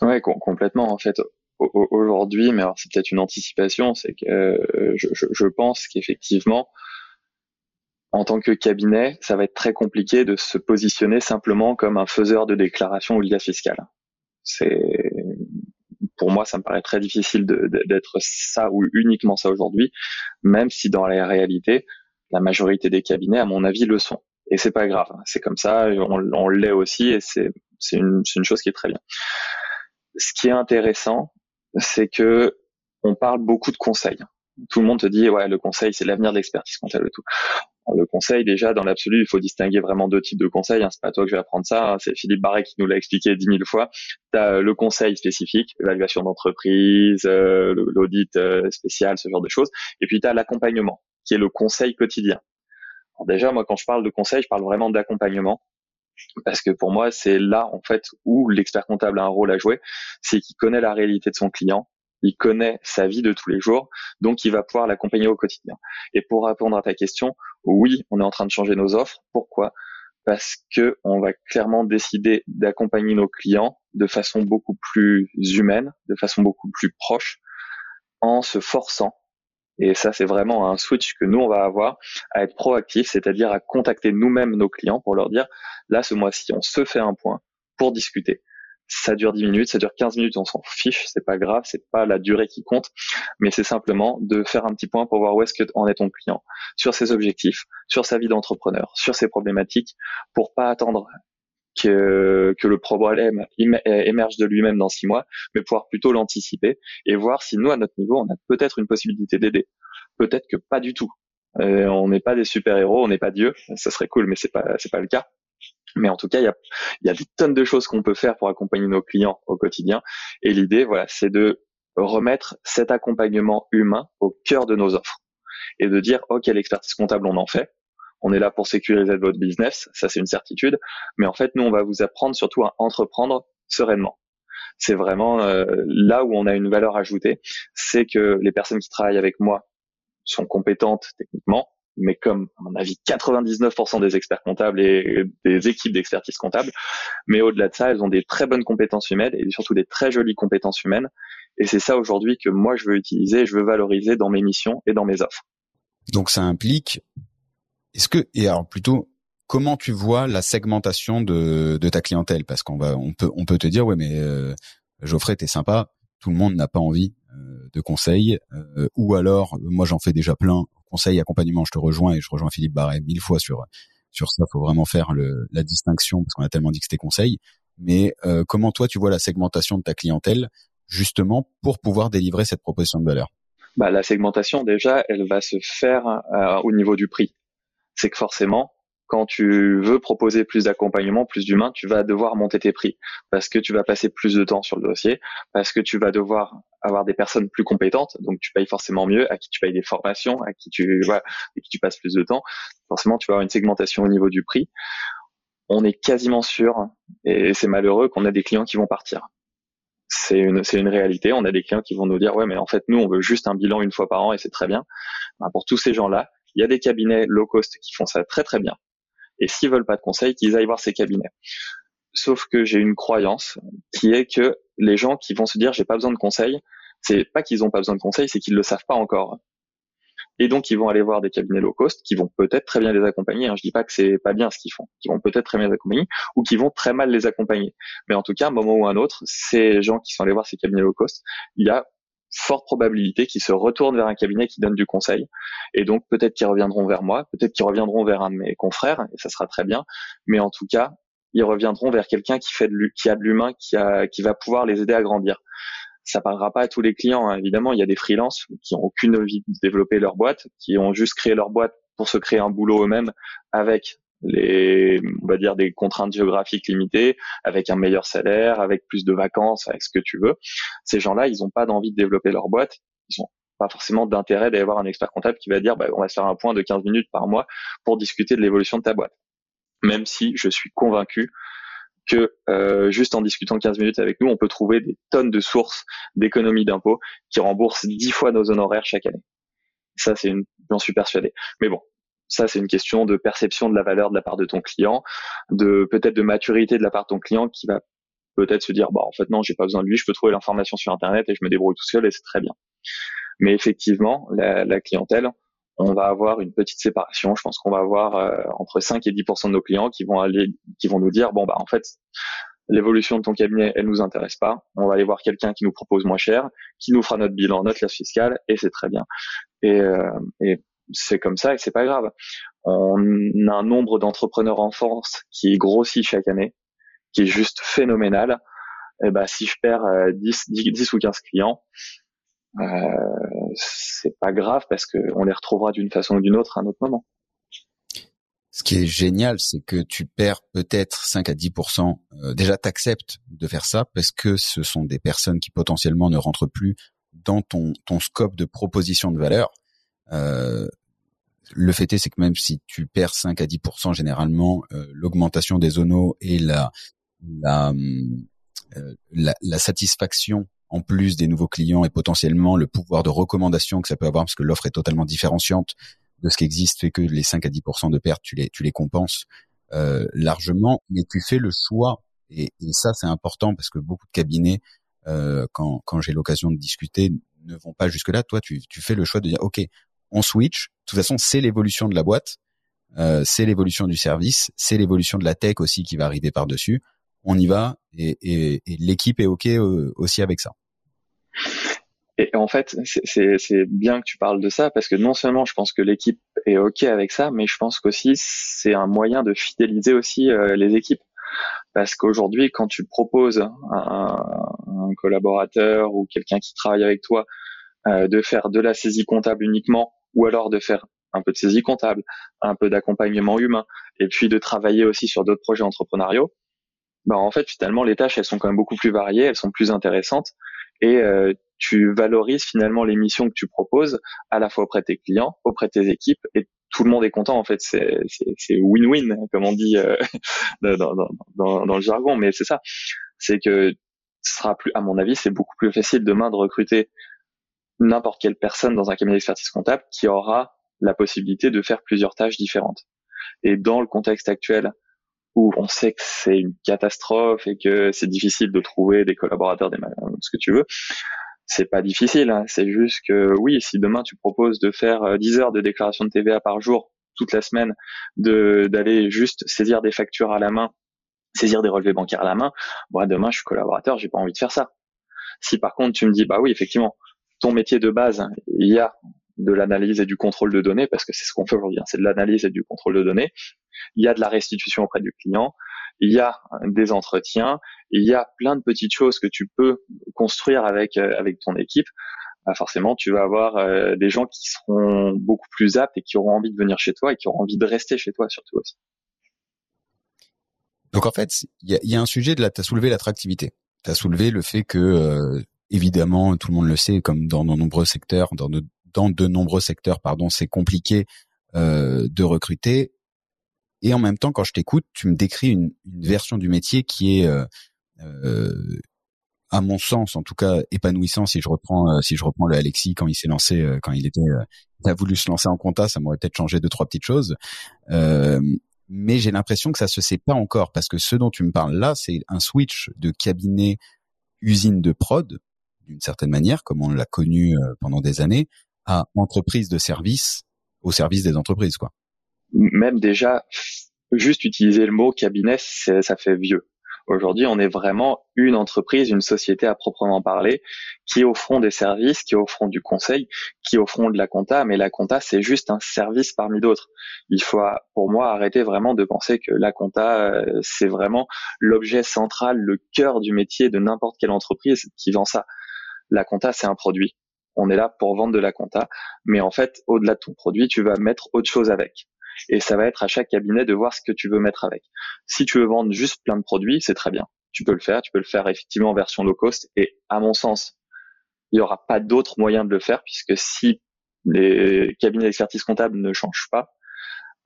Ouais, complètement. En fait, aujourd'hui, mais alors c'est peut-être une anticipation, c'est que euh, je, pense qu'effectivement, en tant que cabinet, ça va être très compliqué de se positionner simplement comme un faiseur de déclaration ou lias fiscale. C'est pour moi, ça me paraît très difficile d'être ça ou uniquement ça aujourd'hui, même si dans la réalité, la majorité des cabinets, à mon avis, le sont. Et c'est pas grave, c'est comme ça, on, on l'est aussi, et c'est une, une chose qui est très bien. Ce qui est intéressant, c'est que on parle beaucoup de conseils. Tout le monde te dit ouais le conseil c'est l'avenir de l'expertise comptable et tout. Le conseil déjà dans l'absolu il faut distinguer vraiment deux types de conseils. Hein. C'est pas toi que je vais apprendre ça, hein. c'est Philippe Barret qui nous l'a expliqué dix mille fois. Tu as euh, le conseil spécifique, évaluation d'entreprise, euh, l'audit euh, spécial, ce genre de choses. Et puis tu as l'accompagnement qui est le conseil quotidien. Alors déjà moi quand je parle de conseil je parle vraiment d'accompagnement parce que pour moi, c'est là en fait où l'expert comptable a un rôle à jouer, c'est qu'il connaît la réalité de son client, il connaît sa vie de tous les jours, donc il va pouvoir l'accompagner au quotidien. Et pour répondre à ta question, oui, on est en train de changer nos offres. Pourquoi? Parce que on va clairement décider d'accompagner nos clients de façon beaucoup plus humaine, de façon beaucoup plus proche, en se forçant et ça, c'est vraiment un switch que nous, on va avoir à être proactif, c'est-à-dire à contacter nous-mêmes nos clients pour leur dire, là, ce mois-ci, on se fait un point pour discuter. Ça dure 10 minutes, ça dure 15 minutes, on s'en fiche, c'est pas grave, c'est pas la durée qui compte, mais c'est simplement de faire un petit point pour voir où est-ce que en est ton client, sur ses objectifs, sur sa vie d'entrepreneur, sur ses problématiques, pour pas attendre que, que le problème émerge de lui-même dans six mois, mais pouvoir plutôt l'anticiper et voir si nous, à notre niveau, on a peut-être une possibilité d'aider. Peut-être que pas du tout. Euh, on n'est pas des super-héros, on n'est pas Dieu. Ça serait cool, mais c'est pas c'est pas le cas. Mais en tout cas, il y a, des tonnes de choses qu'on peut faire pour accompagner nos clients au quotidien. Et l'idée, voilà, c'est de remettre cet accompagnement humain au cœur de nos offres et de dire, OK, l'expertise comptable, on en fait on est là pour sécuriser votre business, ça c'est une certitude. Mais en fait, nous, on va vous apprendre surtout à entreprendre sereinement. C'est vraiment euh, là où on a une valeur ajoutée, c'est que les personnes qui travaillent avec moi sont compétentes techniquement, mais comme à mon avis 99% des experts comptables et des équipes d'expertise comptable, mais au-delà de ça, elles ont des très bonnes compétences humaines et surtout des très jolies compétences humaines. Et c'est ça aujourd'hui que moi je veux utiliser, je veux valoriser dans mes missions et dans mes offres. Donc ça implique est-ce que et alors plutôt comment tu vois la segmentation de, de ta clientèle? Parce qu'on va on peut on peut te dire ouais mais euh, Geoffrey t'es sympa, tout le monde n'a pas envie euh, de conseils euh, ou alors moi j'en fais déjà plein conseils accompagnement je te rejoins et je rejoins Philippe Barret mille fois sur sur ça. Faut vraiment faire la distinction parce qu'on a tellement dit que c'était conseil. Mais euh, comment toi tu vois la segmentation de ta clientèle justement pour pouvoir délivrer cette proposition de valeur? Bah, la segmentation déjà elle va se faire au niveau du prix. C'est que forcément, quand tu veux proposer plus d'accompagnement, plus d'humain, tu vas devoir monter tes prix parce que tu vas passer plus de temps sur le dossier, parce que tu vas devoir avoir des personnes plus compétentes, donc tu payes forcément mieux, à qui tu payes des formations, à qui tu voilà, et qui tu passes plus de temps. Forcément, tu vas avoir une segmentation au niveau du prix. On est quasiment sûr, et c'est malheureux, qu'on a des clients qui vont partir. C'est une, c'est une réalité. On a des clients qui vont nous dire, ouais, mais en fait, nous, on veut juste un bilan une fois par an et c'est très bien. Ben, pour tous ces gens-là, il y a des cabinets low cost qui font ça très très bien. Et s'ils veulent pas de conseils, qu'ils aillent voir ces cabinets. Sauf que j'ai une croyance qui est que les gens qui vont se dire j'ai pas besoin de conseils, c'est pas qu'ils ont pas besoin de conseils, c'est qu'ils le savent pas encore. Et donc ils vont aller voir des cabinets low cost qui vont peut-être très bien les accompagner. Hein. Je dis pas que c'est pas bien ce qu'ils font, qui vont peut-être très bien les accompagner ou qui vont très mal les accompagner. Mais en tout cas, un moment ou un autre, ces gens qui sont allés voir ces cabinets low cost, il y a forte probabilité qu'ils se retournent vers un cabinet qui donne du conseil. Et donc peut-être qu'ils reviendront vers moi, peut-être qu'ils reviendront vers un de mes confrères, et ça sera très bien. Mais en tout cas, ils reviendront vers quelqu'un qui fait de, qui a de l'humain, qui qui va pouvoir les aider à grandir. Ça parlera pas à tous les clients, hein. évidemment. Il y a des freelances qui ont aucune envie de développer leur boîte, qui ont juste créé leur boîte pour se créer un boulot eux-mêmes avec les, on va dire des contraintes géographiques limitées, avec un meilleur salaire, avec plus de vacances, avec ce que tu veux. Ces gens-là, ils n'ont pas d'envie de développer leur boîte. Ils ont pas forcément d'intérêt d'aller voir un expert comptable qui va dire, bah, on va se faire un point de 15 minutes par mois pour discuter de l'évolution de ta boîte. Même si je suis convaincu que euh, juste en discutant 15 minutes avec nous, on peut trouver des tonnes de sources d'économies d'impôts qui remboursent 10 fois nos honoraires chaque année. Ça, c'est une, j'en suis persuadé. Mais bon, ça, c'est une question de perception de la valeur de la part de ton client, de peut-être de maturité de la part de ton client qui va peut-être se dire, bah, en fait, non, j'ai pas besoin de lui, je peux trouver l'information sur Internet et je me débrouille tout seul et c'est très bien. Mais effectivement, la, la, clientèle, on va avoir une petite séparation. Je pense qu'on va avoir euh, entre 5 et 10% de nos clients qui vont aller, qui vont nous dire, bon, bah, en fait, l'évolution de ton cabinet, elle nous intéresse pas. On va aller voir quelqu'un qui nous propose moins cher, qui nous fera notre bilan, notre classe fiscale, et c'est très bien. Et, euh, et c'est comme ça et c'est pas grave. On a un nombre d'entrepreneurs en France qui grossit chaque année qui est juste phénoménal. Et eh ben, si je perds 10, euh, 10, ou 15 clients, euh, c'est pas grave parce qu'on les retrouvera d'une façon ou d'une autre à un autre moment. Ce qui est génial, c'est que tu perds peut-être 5 à 10% euh, Déjà, t'acceptes de faire ça parce que ce sont des personnes qui potentiellement ne rentrent plus dans ton scope de proposition de valeur. Euh, le fait est, c'est que même si tu perds 5 à 10% généralement, euh, l'augmentation des zonos et la euh, la, la, satisfaction en plus des nouveaux clients et potentiellement le pouvoir de recommandation que ça peut avoir parce que l'offre est totalement différenciante de ce qui existe fait que les 5 à 10% de pertes tu les tu les compenses euh, largement. Mais tu fais le choix et, et ça c'est important parce que beaucoup de cabinets euh, quand quand j'ai l'occasion de discuter ne vont pas jusque là toi tu tu fais le choix de dire ok on switch de toute façon c'est l'évolution de la boîte euh, c'est l'évolution du service c'est l'évolution de la tech aussi qui va arriver par dessus on y va et, l'équipe est ok euh, aussi avec ça. Et en fait, c'est bien que tu parles de ça parce que non seulement je pense que l'équipe est ok avec ça, mais je pense qu'aussi c'est un moyen de fidéliser aussi euh, les équipes. Parce qu'aujourd'hui, quand tu proposes un, un collaborateur ou quelqu'un qui travaille avec toi euh, de faire de la saisie comptable uniquement, ou alors de faire un peu de saisie comptable, un peu d'accompagnement humain, et puis de travailler aussi sur d'autres projets entrepreneuriaux, bah en fait finalement les tâches elles sont quand même beaucoup plus variées, elles sont plus intéressantes et euh, tu valorises finalement les missions que tu proposes à la fois auprès de tes clients, auprès de tes équipes et tout le monde est content en fait c'est win-win comme on dit euh, dans, dans, dans, le jargon mais c'est ça. C'est que sera plus à mon avis c'est beaucoup plus facile demain de recruter n'importe quelle personne dans un cabinet d'expertise comptable qui aura la possibilité de faire plusieurs tâches différentes et dans le contexte actuel où on sait que c'est une catastrophe et que c'est difficile de trouver des collaborateurs, des ce que tu veux, c'est pas difficile. Hein. C'est juste que oui, si demain tu proposes de faire 10 euh, heures de déclaration de TVA par jour toute la semaine, de d'aller juste saisir des factures à la main, saisir des relevés bancaires à la main, moi demain je suis collaborateur, j'ai pas envie de faire ça. Si par contre tu me dis bah oui effectivement ton métier de base, il y a de l'analyse et du contrôle de données, parce que c'est ce qu'on fait aujourd'hui, hein. c'est de l'analyse et du contrôle de données. Il y a de la restitution auprès du client, il y a des entretiens, il y a plein de petites choses que tu peux construire avec euh, avec ton équipe. Bah forcément, tu vas avoir euh, des gens qui seront beaucoup plus aptes et qui auront envie de venir chez toi et qui auront envie de rester chez toi surtout aussi. Donc en fait, il y a, un sujet de la, t'as soulevé l'attractivité. T'as soulevé le fait que euh, évidemment, tout le monde le sait, comme dans de nombreux secteurs, dans de, nombreux secteurs, pardon, c'est compliqué euh, de recruter. Et en même temps, quand je t'écoute, tu me décris une, une, version du métier qui est, euh, euh, à mon sens, en tout cas, épanouissant. Si je reprends, euh, si je reprends le Alexis quand il s'est lancé, euh, quand il était, euh, il a voulu se lancer en compta, ça m'aurait peut-être changé deux trois petites choses. mais j'ai l'impression que ça se sait pas encore parce que ce dont tu me parles là, c'est un switch de cabinet usine de prod d'une certaine manière, comme on l'a connu pendant des années, à entreprise de service au service des entreprises, quoi. Même déjà, juste utiliser le mot cabinet, ça fait vieux. Aujourd'hui, on est vraiment une entreprise, une société à proprement parler, qui offront des services, qui offront du conseil, qui offront de la compta, mais la compta, c'est juste un service parmi d'autres. Il faut, pour moi, arrêter vraiment de penser que la compta, euh, c'est vraiment l'objet central, le cœur du métier de n'importe quelle entreprise qui vend ça. La compta, c'est un produit on est là pour vendre de la compta, mais en fait, au-delà de ton produit, tu vas mettre autre chose avec. Et ça va être à chaque cabinet de voir ce que tu veux mettre avec. Si tu veux vendre juste plein de produits, c'est très bien. Tu peux le faire, tu peux le faire effectivement en version low cost. Et à mon sens, il n'y aura pas d'autre moyen de le faire puisque si les cabinets d'expertise comptable ne changent pas,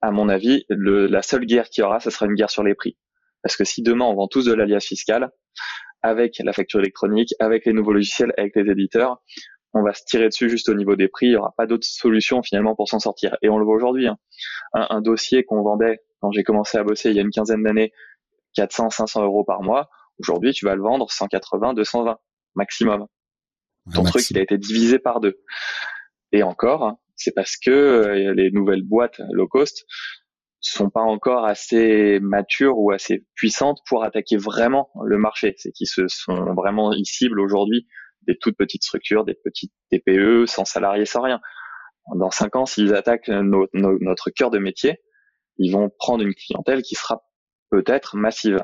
à mon avis, la seule guerre qu'il y aura, ce sera une guerre sur les prix. Parce que si demain on vend tous de l'alias fiscal, avec la facture électronique, avec les nouveaux logiciels, avec les éditeurs, on va se tirer dessus juste au niveau des prix. Il n'y aura pas d'autre solution finalement pour s'en sortir. Et on le voit aujourd'hui. Hein. Un, un, dossier qu'on vendait quand j'ai commencé à bosser il y a une quinzaine d'années, 400, 500 euros par mois. Aujourd'hui, tu vas le vendre 180, 220 maximum. Ton truc, il a été divisé par deux. Et encore, hein, c'est parce que euh, les nouvelles boîtes low cost sont pas encore assez matures ou assez puissantes pour attaquer vraiment le marché. C'est qu'ils se sont vraiment ils ciblent aujourd'hui des toutes petites structures, des petites TPE sans salariés, sans rien. Dans cinq ans, s'ils attaquent notre cœur de métier, ils vont prendre une clientèle qui sera peut-être massive.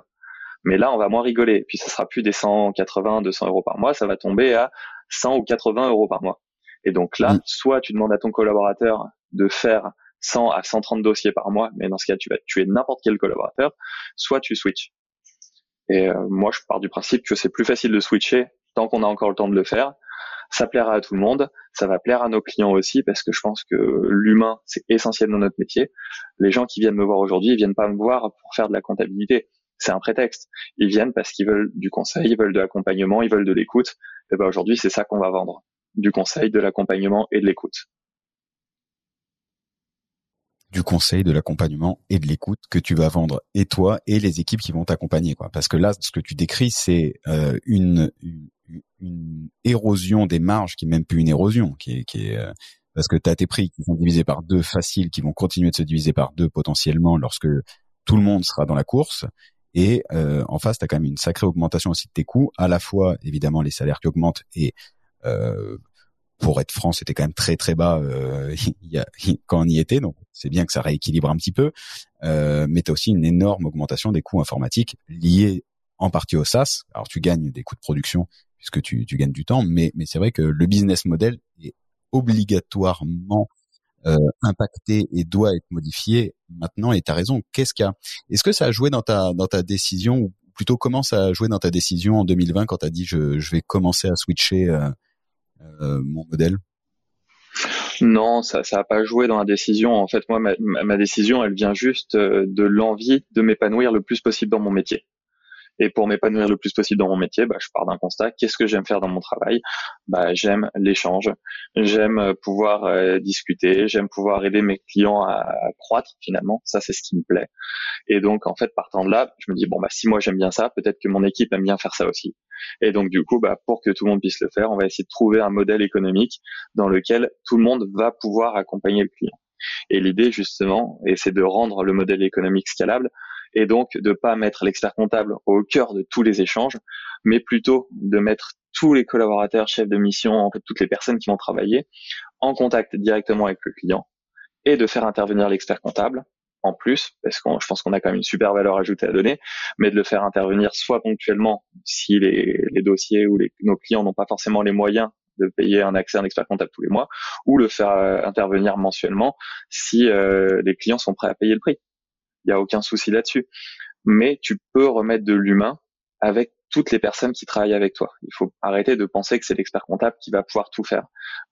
Mais là, on va moins rigoler. Puis ça sera plus des 180, 200 euros par mois, ça va tomber à 100 ou 80 euros par mois. Et donc là, mm. soit tu demandes à ton collaborateur de faire 100 à 130 dossiers par mois, mais dans ce cas, tu vas tuer n'importe quel collaborateur, soit tu switches. Et euh, moi, je pars du principe que c'est plus facile de switcher tant qu'on a encore le temps de le faire. Ça plaira à tout le monde, ça va plaire à nos clients aussi parce que je pense que l'humain, c'est essentiel dans notre métier. Les gens qui viennent me voir aujourd'hui, ils viennent pas me voir pour faire de la comptabilité. C'est un prétexte. Ils viennent parce qu'ils veulent du conseil, ils veulent de l'accompagnement, ils veulent de l'écoute. Et ben aujourd'hui, c'est ça qu'on va vendre du conseil, de l'accompagnement et de l'écoute. Du conseil, de l'accompagnement et de l'écoute que tu vas vendre et toi et les équipes qui vont t'accompagner. Parce que là, ce que tu décris, c'est euh, une, une, érosion des marges qui est même plus une érosion, qui est, qui est euh, parce que tu as tes prix qui sont divisés par deux faciles, qui vont continuer de se diviser par deux potentiellement lorsque tout le monde sera dans la course. Et euh, en face, tu as quand même une sacrée augmentation aussi de tes coûts, à la fois évidemment les salaires qui augmentent et euh, pour être franc, c'était quand même très très bas euh, quand on y était, donc c'est bien que ça rééquilibre un petit peu. Euh, mais tu as aussi une énorme augmentation des coûts informatiques liés en partie au SaaS. Alors tu gagnes des coûts de production puisque tu, tu gagnes du temps, mais, mais c'est vrai que le business model est obligatoirement euh, impacté et doit être modifié maintenant. Et tu as raison. Qu'est-ce qu'il y a? Est-ce que ça a joué dans ta dans ta décision ou plutôt comment ça a joué dans ta décision en 2020 quand tu as dit je, je vais commencer à switcher euh, mon modèle non, ça ça a pas joué dans la décision. En fait, moi, ma, ma décision, elle vient juste euh, de l'envie de m'épanouir le plus possible dans mon métier. Et pour m'épanouir le plus possible dans mon métier, bah, je pars d'un constat. Qu'est-ce que j'aime faire dans mon travail? Bah, J'aime l'échange, j'aime euh, pouvoir euh, discuter, j'aime pouvoir aider mes clients à, croître finalement. Ça, c'est ce qui me plaît. Et donc, en fait, partant de là, je me dis, bon, bah, si moi j'aime bien ça, peut-être que mon équipe aime bien faire ça aussi. Et donc, du coup, bah, pour que tout le monde puisse le faire, on va essayer de trouver un modèle économique dans lequel tout le monde va pouvoir accompagner le client. Et l'idée, justement, c'est de rendre le modèle économique scalable et donc de pas mettre l'expert comptable au cœur de tous les échanges, mais plutôt de mettre tous les collaborateurs, chefs de mission, en fait toutes les personnes qui vont travailler en contact directement avec le client et de faire intervenir l'expert comptable en plus, parce que je pense qu'on a quand même une super valeur ajoutée à donner, mais de le faire intervenir soit ponctuellement si les, dossiers ou nos clients n'ont pas forcément les moyens de payer un accès à un expert comptable tous les mois, ou le faire euh, intervenir mensuellement si euh, les clients sont prêts à payer le prix il y a aucun souci là-dessus. Mais tu peux remettre de l'humain avec toutes les personnes qui travaillent avec toi. Il faut arrêter de penser que c'est l'expert comptable qui va pouvoir tout faire.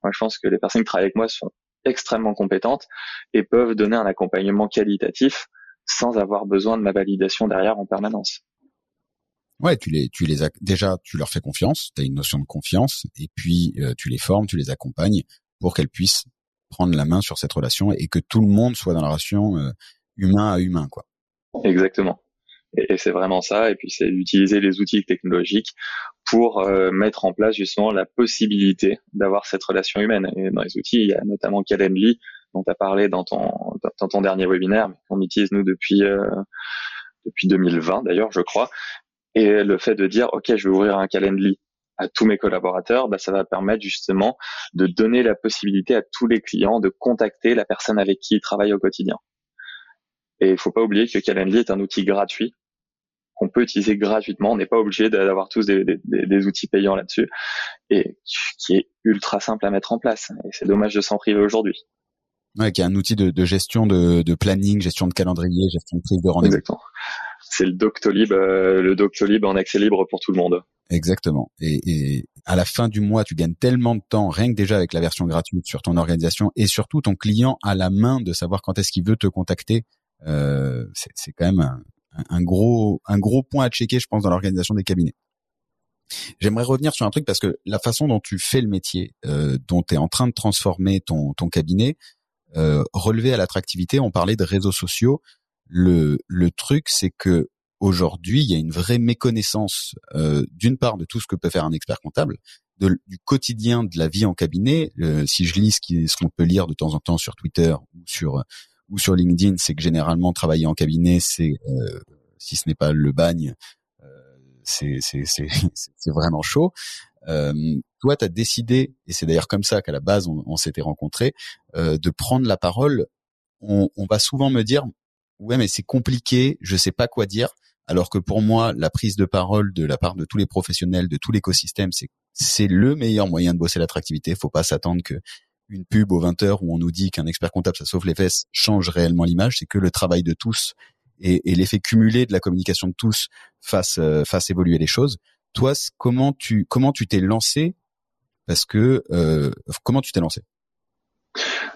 Moi, je pense que les personnes qui travaillent avec moi sont extrêmement compétentes et peuvent donner un accompagnement qualitatif sans avoir besoin de ma validation derrière en permanence. Ouais, tu les, tu les déjà, tu leur fais confiance. Tu as une notion de confiance et puis euh, tu les formes, tu les accompagnes pour qu'elles puissent prendre la main sur cette relation et que tout le monde soit dans la relation euh, humain à humain, quoi. Exactement. Et, c'est vraiment ça. Et puis c'est d'utiliser les outils technologiques pour euh, mettre en place justement la possibilité d'avoir cette relation humaine. Et dans les outils, il y a notamment Calendly, dont tu as parlé dans ton, dans ton dernier webinaire, qu'on utilise nous depuis euh, depuis 2020 d'ailleurs, je crois. Et le fait de dire, OK, je vais ouvrir un Calendly à tous mes collaborateurs, bah, ça va permettre justement de donner la possibilité à tous les clients de contacter la personne avec qui ils travaillent au quotidien. Et il faut pas oublier que Calendly est un outil gratuit qu'on peut utiliser gratuitement. On n'est pas obligé d'avoir tous des, des, des, outils payants là-dessus et qui est ultra simple à mettre en place. Et c'est dommage de s'en priver aujourd'hui. Ouais, qui est un outil de, de gestion de, de, planning, gestion de calendrier, gestion de prise de rendez-vous. Exactement. C'est le Doctolib, euh, le Doctolib en accès libre pour tout le monde. Exactement. Et, et, à la fin du mois, tu gagnes tellement de temps, rien que déjà avec la version gratuite sur ton organisation, et surtout ton client à la main de savoir quand est-ce qu'il veut te contacter. Euh, c'est quand même un, un, gros un gros point à checker, je pense, dans l'organisation des cabinets. J'aimerais revenir sur un truc parce que la façon dont tu fais le métier, euh, dont tu es en train de transformer ton, ton cabinet, euh, relevé à l'attractivité, on parlait de réseaux sociaux. Le, le truc, c'est que aujourd'hui, il y a une vraie méconnaissance euh, d'une part de tout ce que peut faire un expert comptable, du quotidien de la vie en cabinet. Euh, si je lis ce qu'on peut lire de temps en temps sur Twitter ou sur ou sur LinkedIn, c'est que généralement travailler en cabinet, c'est euh, si ce n'est pas le bagne, c'est c'est vraiment chaud. Euh, toi, tu as décidé, et c'est d'ailleurs comme ça qu'à la base on, on s'était rencontrés, euh, de prendre la parole. On, on, va souvent me dire, ouais, mais c'est compliqué, je sais pas quoi dire. Alors que pour moi, la prise de parole de la part de tous les professionnels, de tout l'écosystème, c'est c'est le meilleur moyen de bosser l'attractivité. Faut pas s'attendre que une pub aux 20 heures où on nous dit qu'un expert comptable ça sauve les fesses change réellement l'image. C'est que le travail de tous et, et l'effet cumulé de la communication de tous fasse euh, fasse évoluer les choses. Toi, comment tu comment tu t'es lancé? Parce que euh, comment tu t'es lancé?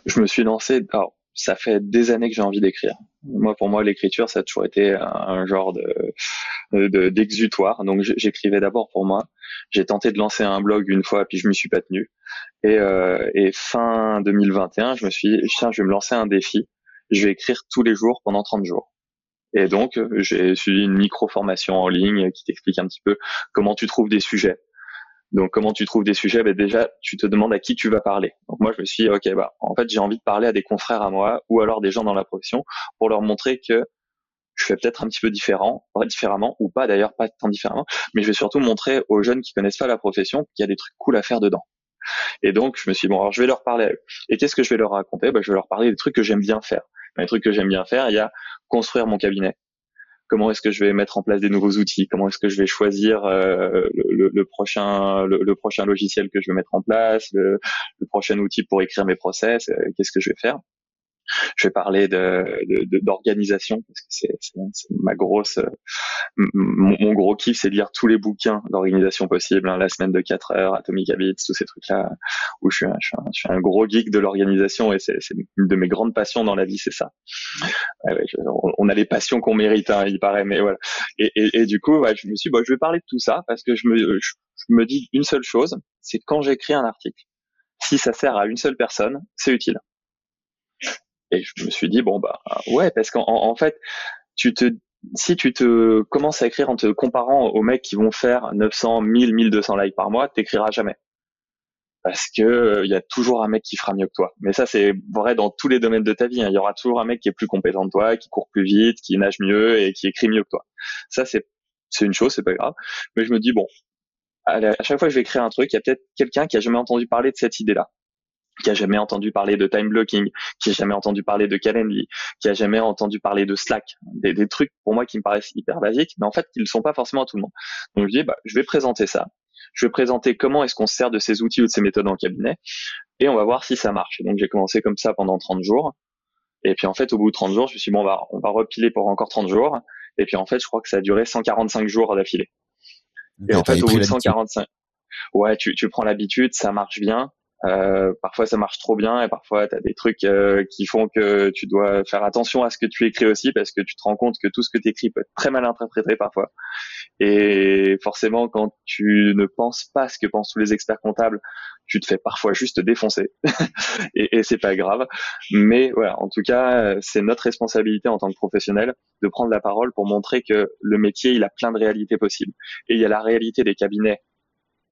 Je me suis lancé. Alors, ça fait des années que j'ai envie d'écrire. Moi, pour moi, l'écriture, ça a toujours été un, genre de d'exutoire. Donc, j'écrivais d'abord pour moi. J'ai tenté de lancer un blog une fois, puis je m'y suis pas tenu. Et, euh, et fin 2021, je me suis dit, tiens, je vais me lancer un défi. Je vais écrire tous les jours pendant 30 jours. Et donc, j'ai suivi une micro-formation en ligne qui t'explique un petit peu comment tu trouves des sujets. Donc, comment tu trouves des sujets? Ben Déjà, tu te demandes à qui tu vas parler. Donc, moi, je me suis dit, OK, bah, en fait, j'ai envie de parler à des confrères à moi ou alors des gens dans la profession pour leur montrer que je fais peut-être un petit peu différent, pas différemment, ou pas d'ailleurs, pas tant différemment, mais je vais surtout montrer aux jeunes qui connaissent pas la profession qu'il y a des trucs cool à faire dedans. Et donc, je me suis dit, bon, alors je vais leur parler. Et qu'est-ce que je vais leur raconter? Ben, Je vais leur parler des trucs que j'aime bien faire. Les trucs que j'aime bien faire, il y a construire mon cabinet. Comment est-ce que je vais mettre en place des nouveaux outils Comment est-ce que je vais choisir euh, le, prochain le, prochain logiciel que je vais mettre en place, le, prochain outil pour écrire mes process euh, Qu'est-ce que je vais faire je vais parler de d'organisation parce que c'est ma grosse mon, gros kiff c'est de lire tous les bouquins d'organisation possible hein, la semaine de 4 heures Atomic Habits tous ces trucs là où je suis un, je suis un, gros geek de l'organisation et c'est une de mes grandes passions dans la vie c'est ça. On, a les passions qu'on mérite hein, il paraît mais voilà. Et, et, et du coup ouais, je me suis bon, je vais parler de tout ça parce que je me je, je me dis une seule chose c'est quand j'écris un article si ça sert à une seule personne c'est utile et je me suis dit bon bah ouais parce qu'en en fait tu te si tu te commences à écrire en te comparant aux mecs qui vont faire 900, 1000, 1200 likes par mois, t'écriras jamais. Parce que il euh, y a toujours un mec qui fera mieux que toi. Mais ça, c'est vrai dans tous les domaines de ta vie. Hein. Il y aura toujours un mec qui est plus compétent que toi, qui court plus vite, qui nage mieux et qui écrit mieux que toi. Ça, c'est c'est une chose, c'est pas grave. Mais je me dis bon, à chaque fois que je vais écrire un truc, il y a peut-être quelqu'un qui a jamais entendu parler de cette idée-là qui a jamais entendu parler de time blocking, qui a jamais entendu parler de Calendly, qui a jamais entendu parler de Slack, des, des, trucs pour moi qui me paraissent hyper basiques, mais en fait qui ne sont pas forcément à tout le monde. Donc je dis bah je vais présenter ça, je vais présenter comment est-ce qu'on se sert de ces outils ou de ces méthodes en cabinet, et on va voir si ça marche. donc j'ai commencé comme ça pendant 30 jours, et puis en fait au bout de 30 jours je me suis dit, bon on va on va repiler pour encore 30 jours, et puis en fait je crois que ça a duré 145 jours d'affilée. Et en fait au bout de 145 ouais, tu, tu prends l'habitude, ça marche bien. Euh, parfois ça marche trop bien et parfois tu as des trucs euh, qui font que tu dois faire attention à ce que tu écris aussi parce que tu te rends compte que tout ce que tu écris peut être très mal interprété parfois. Et forcément quand tu ne penses pas ce que pensent tous les experts comptables, tu te fais parfois juste défoncer et, et c'est pas grave. Mais voilà, en tout cas, c'est notre responsabilité en tant que professionnel de prendre la parole pour montrer que le métier, il a plein de réalités possibles. Et il y a la réalité des cabinets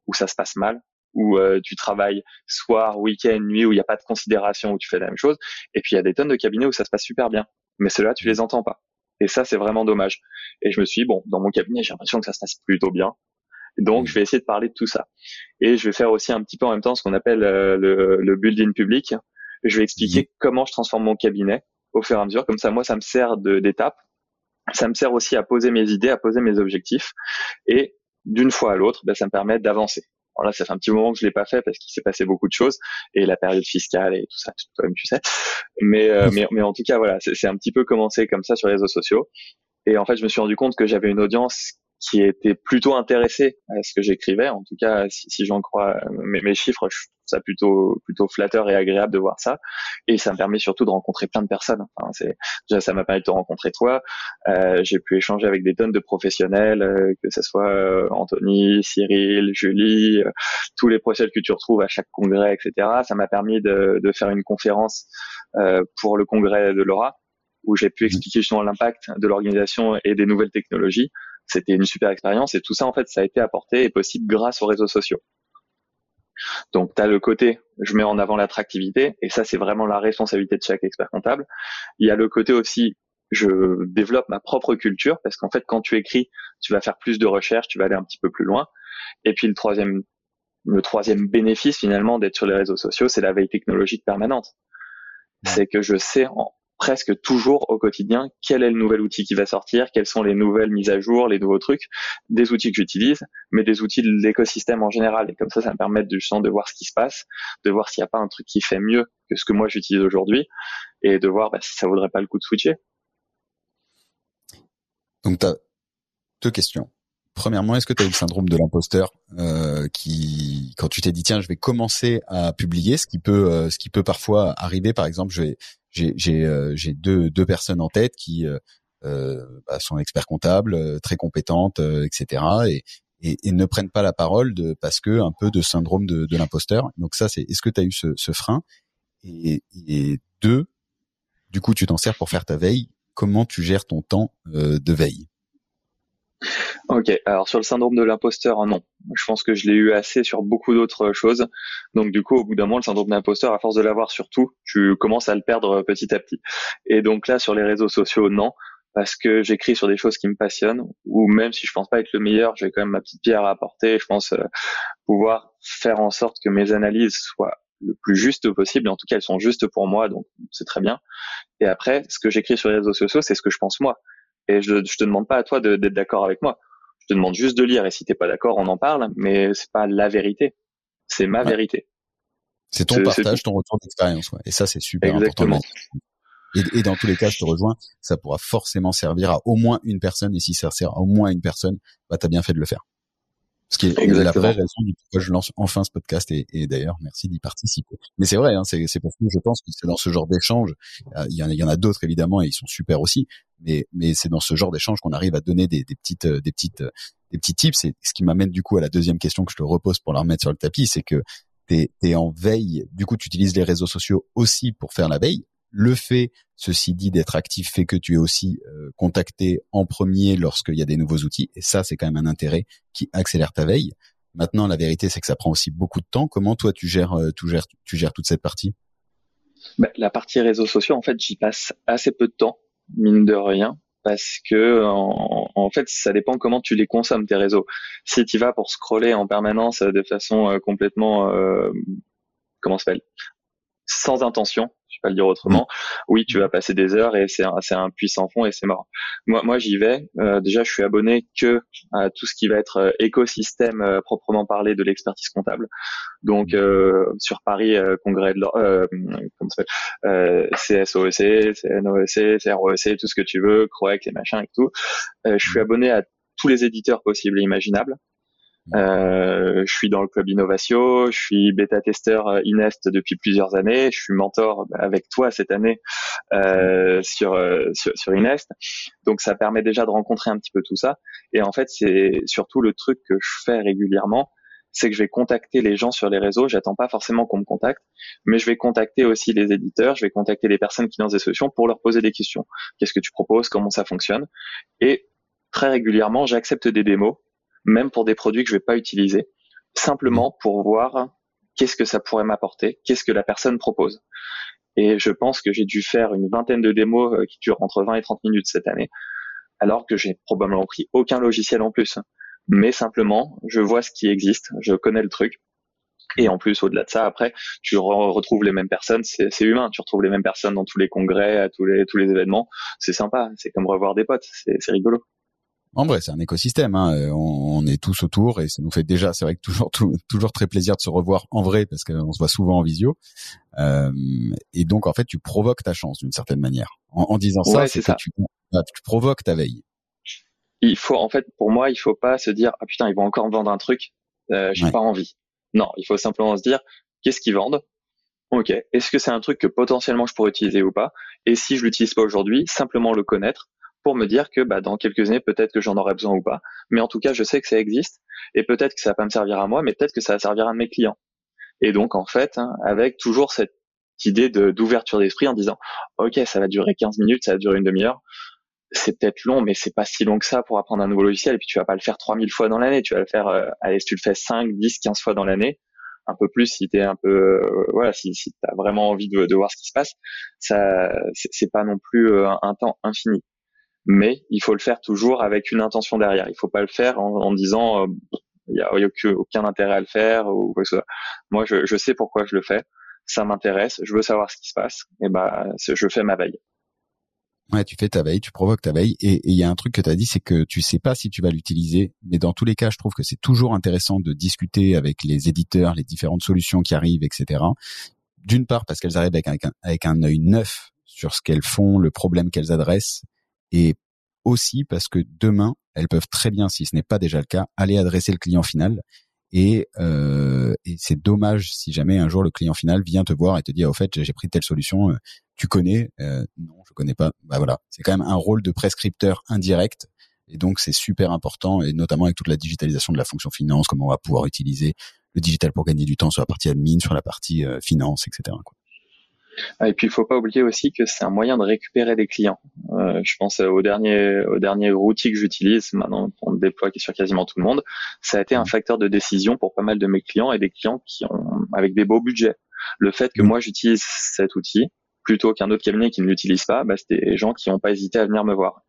où ça se passe mal, où euh, tu travailles soir, week-end, nuit, où il n'y a pas de considération, où tu fais la même chose. Et puis il y a des tonnes de cabinets où ça se passe super bien, mais ceux-là, tu les entends pas. Et ça, c'est vraiment dommage. Et je me suis dit, bon, dans mon cabinet, j'ai l'impression que ça se passe plutôt bien. Donc, je vais essayer de parler de tout ça. Et je vais faire aussi un petit peu en même temps ce qu'on appelle euh, le, le building public. Je vais expliquer comment je transforme mon cabinet au fur et à mesure. Comme ça, moi, ça me sert d'étape. Ça me sert aussi à poser mes idées, à poser mes objectifs. Et d'une fois à l'autre, ben, ça me permet d'avancer. Alors là, ça fait un petit moment que je l'ai pas fait parce qu'il s'est passé beaucoup de choses et la période fiscale et tout ça, toi-même tu sais. Mais, euh, mais, mais en tout cas, voilà, c'est un petit peu commencé comme ça sur les réseaux sociaux. Et en fait, je me suis rendu compte que j'avais une audience qui étaient plutôt intéressés à ce que j'écrivais. En tout cas, si, si j'en crois mes, mes chiffres, je trouve ça plutôt plutôt flatteur et agréable de voir ça. Et ça me permet surtout de rencontrer plein de personnes. Enfin, c'est déjà ça m'a permis de te rencontrer toi. Euh, j'ai pu échanger avec des tonnes de professionnels, euh, que ce soit euh, Anthony, Cyril, Julie, euh, tous les professionnels que tu retrouves à chaque congrès, etc. Ça m'a permis de, de, faire une conférence pour le congrès de Laura où j'ai pu expliquer justement l'impact de l'organisation et des nouvelles technologies c'était une super expérience et tout ça en fait ça a été apporté et possible grâce aux réseaux sociaux. Donc tu as le côté je mets en avant l'attractivité et ça c'est vraiment la responsabilité de chaque expert comptable. Il y a le côté aussi je développe ma propre culture parce qu'en fait quand tu écris, tu vas faire plus de recherches, tu vas aller un petit peu plus loin. Et puis le troisième le troisième bénéfice finalement d'être sur les réseaux sociaux, c'est la veille technologique permanente. C'est que je sais en, presque toujours au quotidien quel est le nouvel outil qui va sortir, quelles sont les nouvelles mises à jour, les nouveaux trucs, des outils que j'utilise, mais des outils de l'écosystème en général. Et comme ça, ça me permet de, justement de voir ce qui se passe, de voir s'il n'y a pas un truc qui fait mieux que ce que moi j'utilise aujourd'hui, et de voir bah, si ça vaudrait pas le coup de switcher. Donc, tu as deux questions. Premièrement, est-ce que tu as eu le syndrome de l'imposteur euh, qui, quand tu t'es dit tiens, je vais commencer à publier, ce qui peut, euh, ce qui peut parfois arriver. Par exemple, j'ai, j'ai, euh, deux, deux personnes en tête qui euh, bah, sont experts comptables, très compétentes, etc. Et, et, et, ne prennent pas la parole de, parce que un peu de syndrome de, de l'imposteur. Donc ça, c'est est-ce que tu as eu ce, ce frein? Et, et deux, du coup, tu t'en sers pour faire ta veille. Comment tu gères ton temps de veille? Ok, alors sur le syndrome de l'imposteur, non. Je pense que je l'ai eu assez sur beaucoup d'autres choses. Donc du coup, au bout d'un moment, le syndrome de l'imposteur, à force de l'avoir sur tout, tu commences à le perdre petit à petit. Et donc là, sur les réseaux sociaux, non, parce que j'écris sur des choses qui me passionnent, ou même si je pense pas être le meilleur, j'ai quand même ma petite pierre à apporter. Je pense euh, pouvoir faire en sorte que mes analyses soient le plus juste possible. En tout cas, elles sont justes pour moi, donc c'est très bien. Et après, ce que j'écris sur les réseaux sociaux, c'est ce que je pense moi. Et je, je te demande pas à toi d'être d'accord avec moi. Je te demande juste de lire. Et si t'es pas d'accord, on en parle. Mais c'est pas la vérité. C'est ma vérité. C'est ton partage, ton retour d'expérience. Ouais. Et ça, c'est super Exactement. important. Et, et, dans tous les cas, je te rejoins, ça pourra forcément servir à au moins une personne. Et si ça sert à au moins une personne, bah, t'as bien fait de le faire. Ce qui est la vraie raison du pourquoi je lance enfin ce podcast et, et d'ailleurs merci d'y participer. Mais c'est vrai, hein, c'est, pour ça que je pense que c'est dans ce genre d'échange, euh, il y en a, il y en a d'autres évidemment et ils sont super aussi, mais mais c'est dans ce genre d'échange qu'on arrive à donner des, des petites euh, des petites euh, des petits tips. Et ce qui m'amène du coup à la deuxième question que je te repose pour la remettre sur le tapis, c'est que t'es es en veille, du coup tu utilises les réseaux sociaux aussi pour faire la veille. Le fait, ceci dit, d'être actif fait que tu es aussi euh, contacté en premier lorsqu'il y a des nouveaux outils. Et ça, c'est quand même un intérêt qui accélère ta veille. Maintenant, la vérité, c'est que ça prend aussi beaucoup de temps. Comment toi, tu gères, euh, tu gères, tu gères toute cette partie? Bah, La partie réseaux sociaux, en fait, j'y passe assez peu de temps, mine de rien, parce que en, fait, ça dépend comment tu les consommes tes réseaux. Si tu vas pour scroller en permanence de façon euh, complètement euh, comment s'appelle? Sans intention, je vais pas le dire autrement. Mm. Oui, tu vas passer des heures et c'est un, c'est un puissant fond et c'est mort. Moi, moi, j'y vais. Euh, déjà, je suis abonné que à tout ce qui va être euh, écosystème euh, proprement parlé de l'expertise comptable. Donc, euh, sur Paris, congrès de comment ça s'appelle CSOEC, CNOEC, CROEC, tout ce que tu veux, Croex et machin et tout. je suis abonné à tous les éditeurs possibles et imaginables. Euh, je suis dans le club Innovatio, je suis bêta-testeur euh, Inest depuis plusieurs années, je suis mentor bah, avec toi cette année euh, sur, euh, sur, sur Inest. Donc ça permet déjà de rencontrer un petit peu tout ça. Et en fait, c'est surtout le truc que je fais régulièrement, c'est que je vais contacter les gens sur les réseaux. J'attends pas forcément qu'on me contacte, mais je vais contacter aussi les éditeurs, je vais contacter les personnes qui lancent des solutions pour leur poser des questions. Qu'est-ce que tu proposes? Comment ça fonctionne? Et très régulièrement, j'accepte des démos même pour des produits que je vais pas utiliser, simplement pour voir qu'est-ce que ça pourrait m'apporter, qu'est-ce que la personne propose. Et je pense que j'ai dû faire une vingtaine de démos euh, qui durent entre 20 et 30 minutes cette année, alors que j'ai probablement pris aucun logiciel en plus. Mais simplement, je vois ce qui existe, je connais le truc. Et en plus, au-delà de ça, après, tu retrouves les mêmes personnes. C'est humain. Tu retrouves les mêmes personnes dans tous les congrès, à tous les tous les événements. C'est sympa. C'est comme revoir des potes. C'est rigolo. En vrai, c'est un écosystème. Hein. Euh, on, est tous autour et ça nous fait déjà, c'est vrai que toujours toujours très plaisir de se revoir en vrai parce qu'on se voit souvent en visio. Euh, et donc en fait, tu provoques ta chance d'une certaine manière en, disant ça, c'est que Tu, tu provoques ta veille. il faut en fait pour moi il faut pas se dire ah putain ils vont encore me vendre un truc euh, j'ai pas envie non il faut simplement se dire qu'est-ce qu'ils vendent? Ok est-ce que c'est un truc que potentiellement je pourrais utiliser ou pas? Et si je l'utilise pas aujourd'hui simplement le connaître pour me dire que bah, dans quelques années peut-être que j'en aurai besoin ou pas mais en tout cas je sais que ça existe et peut-être que ça va pas me servir à moi mais peut-être que ça va servir à mes clients et donc en fait hein, avec toujours cette idée d'ouverture d'esprit en disant ok ça va durer 15 minutes ça va durer une demi-heure c'est peut-être long, mais c'est pas si long que ça pour apprendre un nouveau logiciel. Et puis tu vas pas le faire 3000 fois dans l'année. Tu vas le faire, euh, allez, si tu le fais 5, 10, 15 fois dans l'année, un peu plus si t'es un peu, euh, voilà, si, si t'as vraiment envie de, de, voir ce qui se passe, ça, c'est pas non plus euh, un, temps infini. Mais il faut le faire toujours avec une intention derrière. Il faut pas le faire en, en disant, il y a, y a aucun intérêt à le faire ou quoi que ce soit. Moi, je, je sais pourquoi je le fais. Ça m'intéresse. Je veux savoir ce qui se passe. Et ben, je fais ma veille. Ouais, tu fais ta veille, tu provoques ta veille, et il y a un truc que tu as dit, c'est que tu sais pas si tu vas l'utiliser, mais dans tous les cas, je trouve que c'est toujours intéressant de discuter avec les éditeurs, les différentes solutions qui arrivent, etc. D'une part parce qu'elles arrivent avec un, avec un œil neuf sur ce qu'elles font, le problème qu'elles adressent, et aussi parce que demain, elles peuvent très bien, si ce n'est pas déjà le cas, aller adresser le client final. Et, euh, et c'est dommage si jamais un jour le client final vient te voir et te dit au fait j'ai pris telle solution, euh, tu connais euh, Non, je connais pas. Bah voilà, c'est quand même un rôle de prescripteur indirect. Et donc c'est super important, et notamment avec toute la digitalisation de la fonction finance, comment on va pouvoir utiliser le digital pour gagner du temps sur la partie admin, sur la partie euh, finance, etc. Et puis il faut pas oublier aussi que c'est un moyen de récupérer des clients. Euh, je pense au dernier au dernier outil que j'utilise maintenant on déploie sur quasiment tout le monde. Ça a été un mmh. facteur de décision pour pas mal de mes clients et des clients qui ont avec des beaux budgets. Le fait que mmh. moi j'utilise cet outil, plutôt qu'un autre cabinet qui ne l'utilise pas, bah, c'est des gens qui n'ont pas hésité à venir me voir.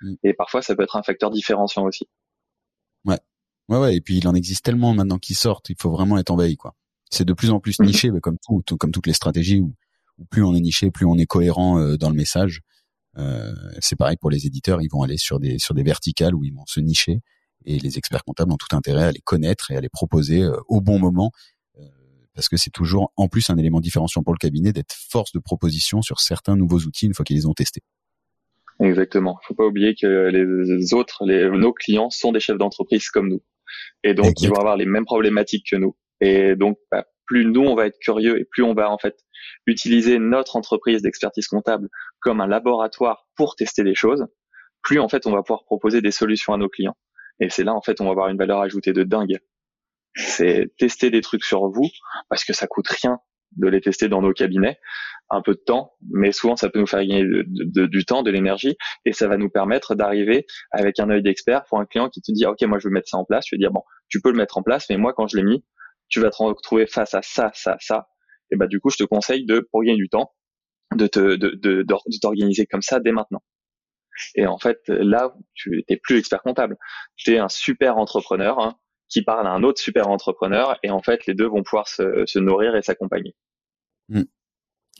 Mm. Et parfois, ça peut être un facteur différenciant aussi. Ouais. Ouais, ouais. Et puis, il en existe tellement maintenant qui sortent. Il faut vraiment être envahi, quoi. C'est de plus en plus mm. niché, comme tout, comme toutes les stratégies où, plus on est niché, plus on est cohérent euh, dans le message. Euh, c'est pareil pour les éditeurs. Ils vont aller sur des, sur des verticales où ils vont se nicher. Et les experts comptables ont tout intérêt à les connaître et à les proposer euh, au bon moment parce que c'est toujours en plus un élément différenciant pour le cabinet d'être force de proposition sur certains nouveaux outils une fois qu'ils les ont testés. Exactement. Il faut pas oublier que les autres, les, nos clients sont des chefs d'entreprise comme nous, et donc ils vont avoir les mêmes problématiques que nous. Et donc, bah, plus nous on va être curieux et plus on va en fait utiliser notre entreprise d'expertise comptable comme un laboratoire pour tester des choses, plus en fait on va pouvoir proposer des solutions à nos clients. Et c'est là en fait on va avoir une valeur ajoutée de dingue. C'est tester des trucs sur vous parce que ça coûte rien de les tester dans nos cabinets, un peu de temps, mais souvent ça peut nous faire gagner du temps, de l'énergie, et ça va nous permettre d'arriver avec un œil d'expert pour un client qui te dit ok moi je veux mettre ça en place, je vais dire bon tu peux le mettre en place, mais moi quand je l'ai mis, tu vas te retrouver face à ça, ça, ça, et bah du coup je te conseille de pour gagner du temps de te de, de, t'organiser comme ça dès maintenant. Et en fait là tu n'es plus expert comptable, tu es un super entrepreneur. Hein, qui parle à un autre super entrepreneur et en fait les deux vont pouvoir se, nourrir et s'accompagner. Hmm.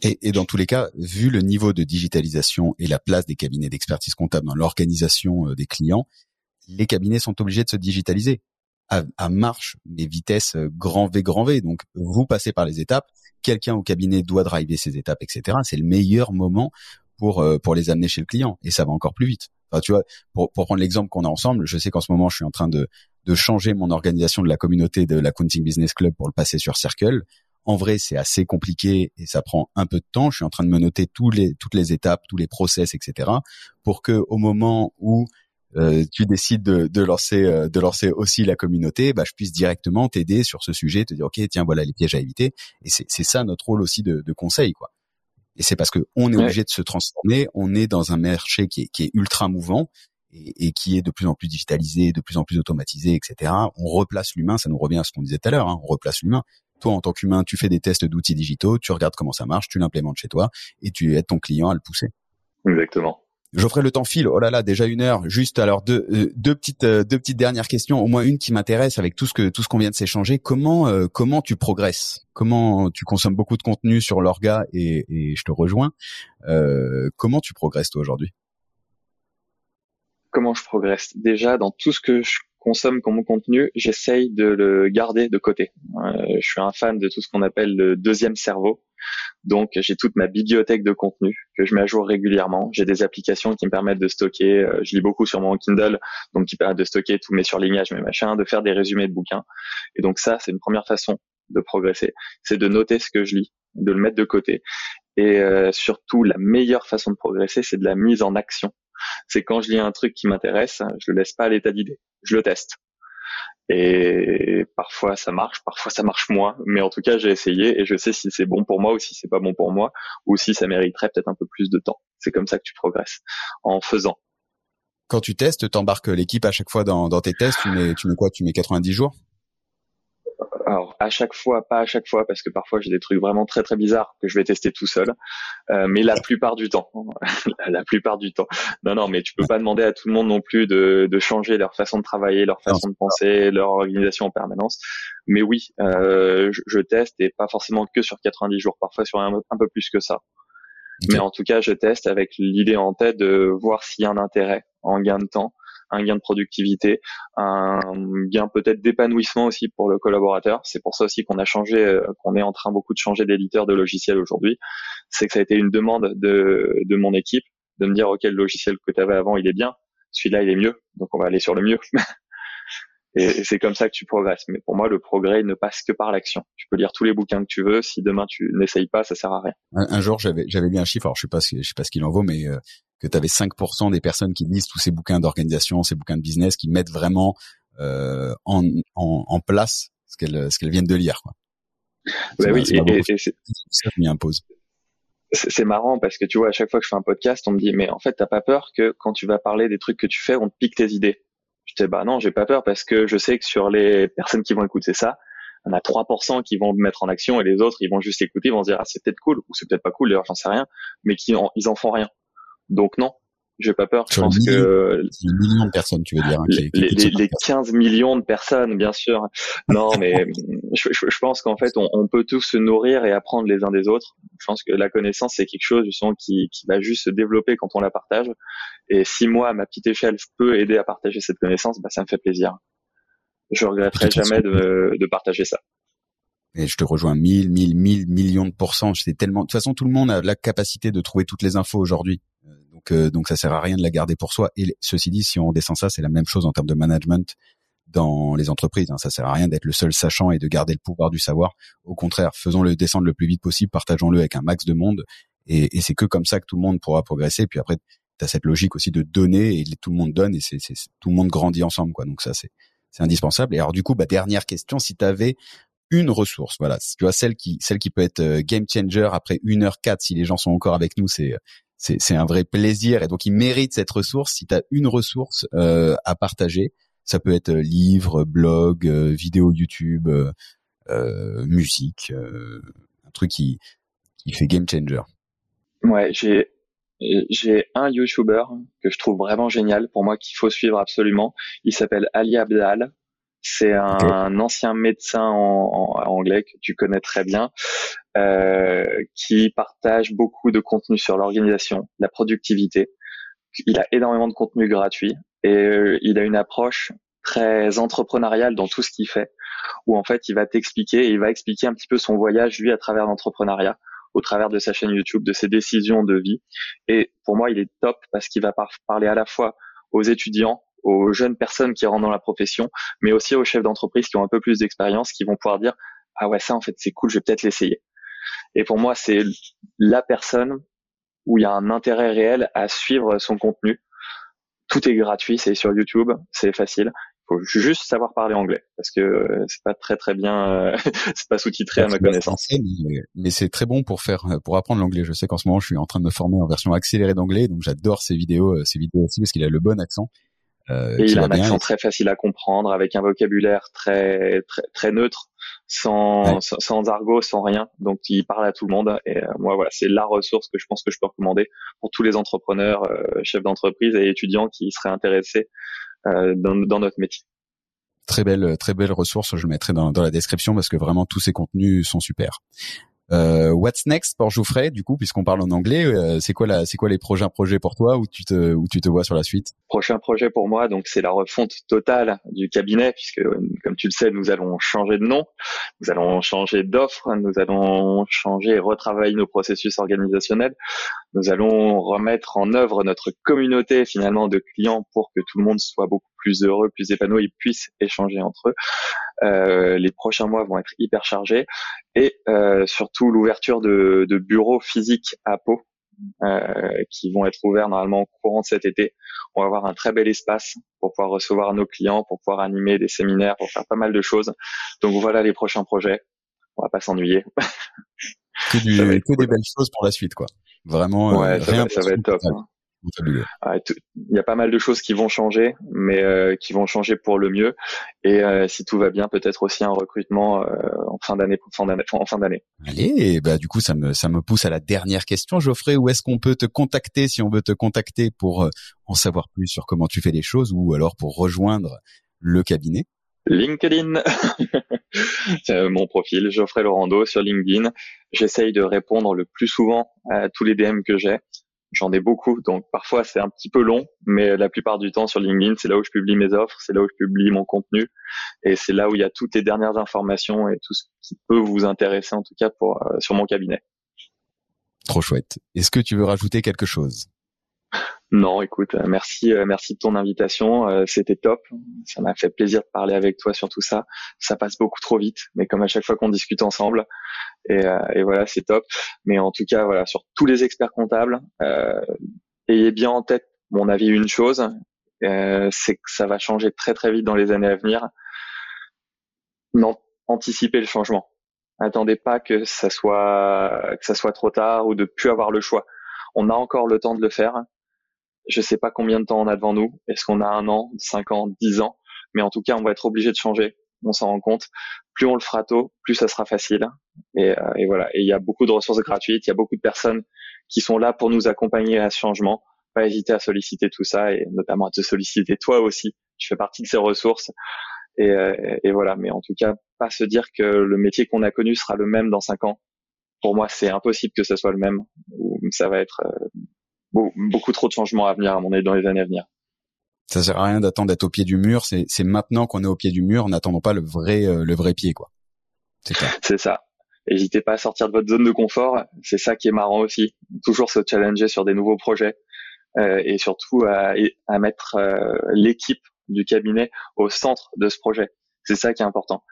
Et, dans tous les cas, vu le niveau de digitalisation et la place des cabinets d'expertise comptable dans l'organisation euh, des clients, les cabinets sont obligés de se digitaliser à, marche, mais vitesse euh, grand V, grand V. Donc, vous passez par les étapes. Quelqu'un au cabinet doit driver ces étapes, etc. C'est le meilleur moment pour euh, pour les amener chez le client et ça va encore plus vite. Enfin, tu vois, pour, pour prendre l'exemple qu'on a ensemble, je sais qu'en ce moment, je suis en train de de changer mon organisation de la communauté de l'accounting business club pour le passer sur Circle. En vrai, c'est assez compliqué et ça prend un peu de temps. Je suis en train de me noter tous les, toutes les étapes, tous les process, etc. pour que au moment où euh, tu décides de, de lancer euh, de lancer aussi la communauté, bah, je puisse directement t'aider sur ce sujet, te dire ok tiens voilà les pièges à éviter. Et c'est ça notre rôle aussi de, de conseil quoi. Et c'est parce que on est obligé de se transformer, on est dans un marché qui est, qui est ultra mouvant et, qui est de plus en plus digitalisé, de plus en plus automatisé, etc. On replace l'humain, ça nous revient à ce qu'on disait tout à l'heure, hein, on replace l'humain. Toi, en tant qu'humain, tu fais des tests d'outils digitaux, tu regardes comment ça marche, tu l'implémentes chez toi et tu aides ton client à le pousser. Exactement. Geoffrey, le temps file. Oh là là, déjà une heure. Juste alors deux, euh, petites euh, deux petites dernières questions, au moins une qui m'intéresse avec tout ce que tout ce qu'on vient de s'échanger. Comment euh, comment tu progresses? Comment tu consommes beaucoup de contenu sur l'orga et, et je te rejoins. comment tu progresses toi aujourd'hui? Comment je progresse? Déjà, dans tout ce que je consomme comme contenu, j'essaye de le garder de côté. Euh, je suis un fan de tout ce qu'on appelle le deuxième cerveau. Donc j'ai toute ma bibliothèque de contenu que je mets à jour régulièrement. J'ai des applications qui me permettent de stocker. Euh, je lis beaucoup sur mon Kindle, donc qui permettent de stocker tous mes surlignages, mes machins, de faire des résumés de bouquins. Et donc ça, c'est une première façon de progresser, c'est de noter ce que je lis, de le mettre de côté. Et euh, surtout, la meilleure façon de progresser, c'est de la mise en action. C'est quand je lis un truc qui m'intéresse, je le laisse pas à l'état d'idée, je le teste. Et parfois ça marche, parfois ça marche moins, mais en tout cas j'ai essayé et je sais si c'est bon pour moi ou si c'est pas bon pour moi ou si ça mériterait peut-être un peu plus de temps. C'est comme ça que tu progresses en faisant. Quand tu testes, t'embarques l'équipe à chaque fois dans, tes tests. Tu tu mets quoi? Tu mets 90 jours? Alors à chaque fois, pas à chaque fois, parce que parfois j'ai des trucs vraiment très très bizarres que je vais tester tout seul, euh, mais la plupart du temps, la plupart du temps. Non non, mais tu peux pas demander à tout le monde non plus de, de changer leur façon de travailler, leur façon de penser, leur organisation en permanence. Mais oui, euh, je, je, teste et pas forcément que sur 90 jours, parfois sur un, un peu plus que ça. Mais en tout cas, je teste avec l'idée en tête de voir s'il y a un intérêt en gain de temps un gain de productivité, un gain peut-être d'épanouissement aussi pour le collaborateur. C'est pour ça aussi qu'on a changé, euh, qu'on est en train beaucoup de changer d'éditeur de logiciel aujourd'hui. C'est que ça a été une demande de, de mon équipe de me dire ok le logiciel que tu avais avant il est bien, celui-là il est mieux, donc on va aller sur le mieux. Et, c'est comme ça que tu progresses. Mais pour moi, le progrès ne passe que par l'action. Tu peux lire tous les bouquins que tu veux. Si demain tu n'essayes pas, ça sert à rien. Un, jour, j'avais j'avais lu un chiffre. Alors je sais pas je sais pas ce qu'il en vaut, mais euh, que tu avais 5% des personnes qui lisent tous ces bouquins d'organisation, ces bouquins de business, qui mettent vraiment euh, en, en, en, place ce qu'elles ce qu'elles viennent de lire. Quoi. Bah oui, et, et, c'est ça m'y impose. C'est marrant parce que tu vois, à chaque fois que je fais un podcast, on me dit, mais en fait, t'as pas peur que quand tu vas parler des trucs que tu fais, on te pique tes idées? Je dis, bah non, j'ai pas peur parce que je sais que sur les personnes qui vont écouter ça, on a 3% qui vont me mettre en action et les autres, ils vont juste écouter, ils vont se dire, ah, c'est peut-être cool ou c'est peut-être pas cool, d'ailleurs, j'en sais rien, mais qui ils en font rien. Donc non, j'ai pas peur. Je pense que les millions de personnes, tu veux dire, hein, les, les, 15 millions de personnes, bien sûr. Non, mais je, je, pense qu'en fait, on, on, peut tous se nourrir et apprendre les uns des autres. Je pense que la connaissance, c'est quelque chose justement qui, qui va juste se développer quand on la partage. Et si moi, à ma petite échelle, je peux aider à partager cette connaissance, bah, ça me fait plaisir. Je regretterai jamais de, de partager ça. Et je te rejoins mille, mille, mille millions de pourcents. C'est tellement. De toute façon, tout le monde a la capacité de trouver toutes les infos aujourd'hui. Donc, euh, donc ça sert à rien de la garder pour soi. Et ceci dit, si on descend ça, c'est la même chose en termes de management dans les entreprises. Hein. Ça sert à rien d'être le seul sachant et de garder le pouvoir du savoir. Au contraire, faisons-le descendre le plus vite possible, partageons-le avec un max de monde. Et, c'est que comme ça que tout le monde pourra progresser. Puis après, tu as cette logique aussi de donner et tout le monde donne et c'est, tout le monde grandit ensemble. quoi. Donc ça, c'est, indispensable. Et alors du coup, bah, dernière question, si tu avais une ressource, voilà, tu vois celle qui celle qui peut être euh, game changer après une heure quatre, si les gens sont encore avec nous, c'est c'est un vrai plaisir et donc il mérite cette ressource. Si tu as une ressource euh, à partager, ça peut être livre, blog, euh, vidéo YouTube, euh, musique, un truc qui qui fait game changer. Ouais, j'ai j'ai un YouTuber que je trouve vraiment génial pour moi qu'il faut suivre absolument. Il s'appelle Ali Abdal. C'est un, ancien médecin en, anglais que tu connais très bien, euh, qui partage beaucoup de contenu sur l'organisation, la productivité. Il a énormément de contenu gratuit et euh, il a une approche très entrepreneuriale dans tout ce qu'il fait, où en fait il va t'expliquer il va expliquer un petit peu son voyage lui à travers l'entrepreneuriat au travers de sa chaîne YouTube, de ses décisions de vie. Et pour moi, il est top parce qu'il va parler à la fois aux étudiants, aux jeunes personnes qui rentrent dans la profession, mais aussi aux chefs d'entreprise qui ont un peu plus d'expérience, qui vont pouvoir dire ah ouais ça en fait c'est cool, je vais peut-être l'essayer. Et pour moi c'est la personne où il y a un intérêt réel à suivre son contenu. Tout est gratuit, c'est sur YouTube, c'est facile. Il faut juste savoir parler anglais parce que euh, c'est pas très très bien, euh, c'est pas sous-titré à ma connaissance. Mais, c'est très bon pour faire pour apprendre l'anglais. Je sais qu'en ce moment je suis en train de me former en version accélérée d'anglais, donc j'adore ces vidéos, euh, ces vidéos aussi parce qu'il a le bon accent euh, et il a un accent très facile à comprendre, avec un vocabulaire très très, très neutre, sans, sans, argot, sans rien. Donc il parle à tout le monde. Et euh, moi voilà, c'est la ressource que je pense que je peux recommander pour tous les entrepreneurs, euh, chefs d'entreprise et étudiants qui seraient intéressés euh, dans, dans notre métier. Très belle, très belle ressource. Je le mettrai dans, dans la description parce que vraiment tous ces contenus sont super. Euh, what's next pour Geoffrey du coup puisqu'on parle en anglais euh, c'est quoi la c'est quoi les prochains projets pour toi où tu te où tu te vois sur la suite? Prochain projet pour moi donc c'est la refonte totale du cabinet puisque comme tu le sais nous allons changer de nom nous allons changer d'offre nous allons changer et retravailler nos processus organisationnels. Nous allons remettre en œuvre notre communauté finalement de clients pour que tout le monde soit beaucoup plus heureux plus épanoui et puisse échanger entre eux euh, les prochains mois vont être hyper chargés et euh, surtout l'ouverture de, de, bureaux physiques à Pau euh, qui vont être ouverts normalement au courant de cet été. On va avoir un très bel espace pour pouvoir recevoir nos clients, pour pouvoir animer des séminaires, pour faire pas mal de choses. Donc voilà les prochains projets. On va pas s'ennuyer. Que, du, que des belles choses pour la suite, quoi. Vraiment. Ouais, ça, va, ça va être top. Hein. Il y a pas mal de choses qui vont changer, mais euh, qui vont changer pour le mieux. Et euh, si tout va bien, peut-être aussi un recrutement euh, en fin d'année, en fin d'année. Allez, bah du coup ça me ça me pousse à la dernière question, Geoffrey. Où est-ce qu'on peut te contacter si on veut te contacter pour en savoir plus sur comment tu fais les choses, ou alors pour rejoindre le cabinet? LinkedIn, c'est mon profil, Geoffrey Laurando sur LinkedIn. J'essaye de répondre le plus souvent à tous les DM que j'ai. J'en ai beaucoup, donc parfois c'est un petit peu long, mais la plupart du temps sur LinkedIn, c'est là où je publie mes offres, c'est là où je publie mon contenu, et c'est là où il y a toutes les dernières informations et tout ce qui peut vous intéresser en tout cas pour euh, sur mon cabinet. Trop chouette. Est-ce que tu veux rajouter quelque chose? Non, écoute, euh, merci, euh, merci de ton invitation. Euh, c'était top. Ça m'a fait plaisir de parler avec toi sur tout ça. Ça passe beaucoup trop vite, mais comme à chaque fois qu'on discute ensemble, et, voilà, c'est top. Mais en tout cas, voilà, sur tous les experts comptables, ayez bien en tête mon avis une chose, c'est que ça va changer très très vite dans les années à venir. Non, anticipez le changement. Attendez pas que ça soit que ça soit trop tard ou de plus avoir le choix. On a encore le temps de le faire je sais pas combien de temps on a devant nous. Est-ce qu'on a un an, cinq ans, dix ans? Mais en tout cas, on va être obligé de changer. On s'en rend compte. Plus on le fera tôt, plus ça sera facile. Et, euh, et voilà. Et il y a beaucoup de ressources gratuites. Il y a beaucoup de personnes qui sont là pour nous accompagner à ce changement. Pas hésiter à solliciter tout ça et notamment à te solliciter toi aussi. Tu fais partie de ces ressources. Et, euh, et voilà. Mais en tout cas, pas se dire que le métier qu'on a connu sera le même dans cinq ans. Pour moi, c'est impossible que ce soit le même. Ou ça va être euh, beaucoup trop de changements à venir, à mon avis, dans les années à venir. Ça sert à rien d'attendre d'être au pied du mur. C'est, maintenant qu'on est au pied du mur, en n'attendant pas le vrai, euh, le vrai pied, quoi. C'est ça. C'est ça. N'hésitez pas à sortir de votre zone de confort. C'est ça qui est marrant aussi. Toujours se challenger sur des nouveaux projets euh, et surtout à, à mettre euh, l'équipe du cabinet au centre de ce projet. C'est ça qui est important.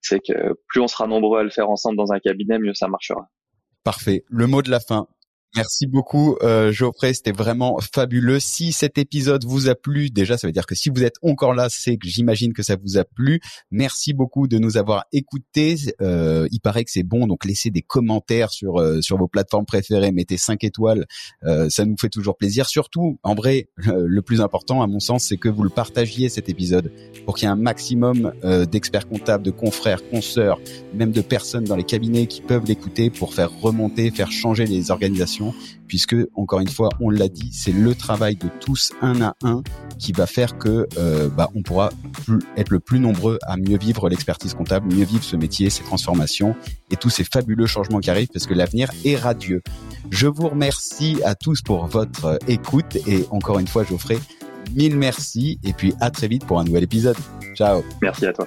C'est que plus on sera nombreux à le faire ensemble dans un cabinet, mieux ça marchera. Parfait. Le mot de la fin. Merci beaucoup euh, Geoffrey, c'était vraiment fabuleux. Si cet épisode vous a plu, déjà ça veut dire que si vous êtes encore là, c'est que j'imagine que ça vous a plu. Merci beaucoup de nous avoir écoutés. Euh, il paraît que c'est bon, donc laissez des commentaires sur euh, sur vos plateformes préférées, mettez 5 étoiles, euh, ça nous fait toujours plaisir. Surtout, en vrai, le plus important à mon sens, c'est que vous le partagiez cet épisode pour qu'il y ait un maximum euh, d'experts comptables, de confrères, consoeurs, même de personnes dans les cabinets qui peuvent l'écouter pour faire remonter, faire changer les organisations puisque encore une fois, on l'a dit, c'est le travail de tous un à un qui va faire que euh, bah, on pourra être le plus nombreux à mieux vivre l'expertise comptable, mieux vivre ce métier, ces transformations et tous ces fabuleux changements qui arrivent, parce que l'avenir est radieux. Je vous remercie à tous pour votre écoute et encore une fois, Geoffrey, mille merci et puis à très vite pour un nouvel épisode. Ciao. Merci à toi.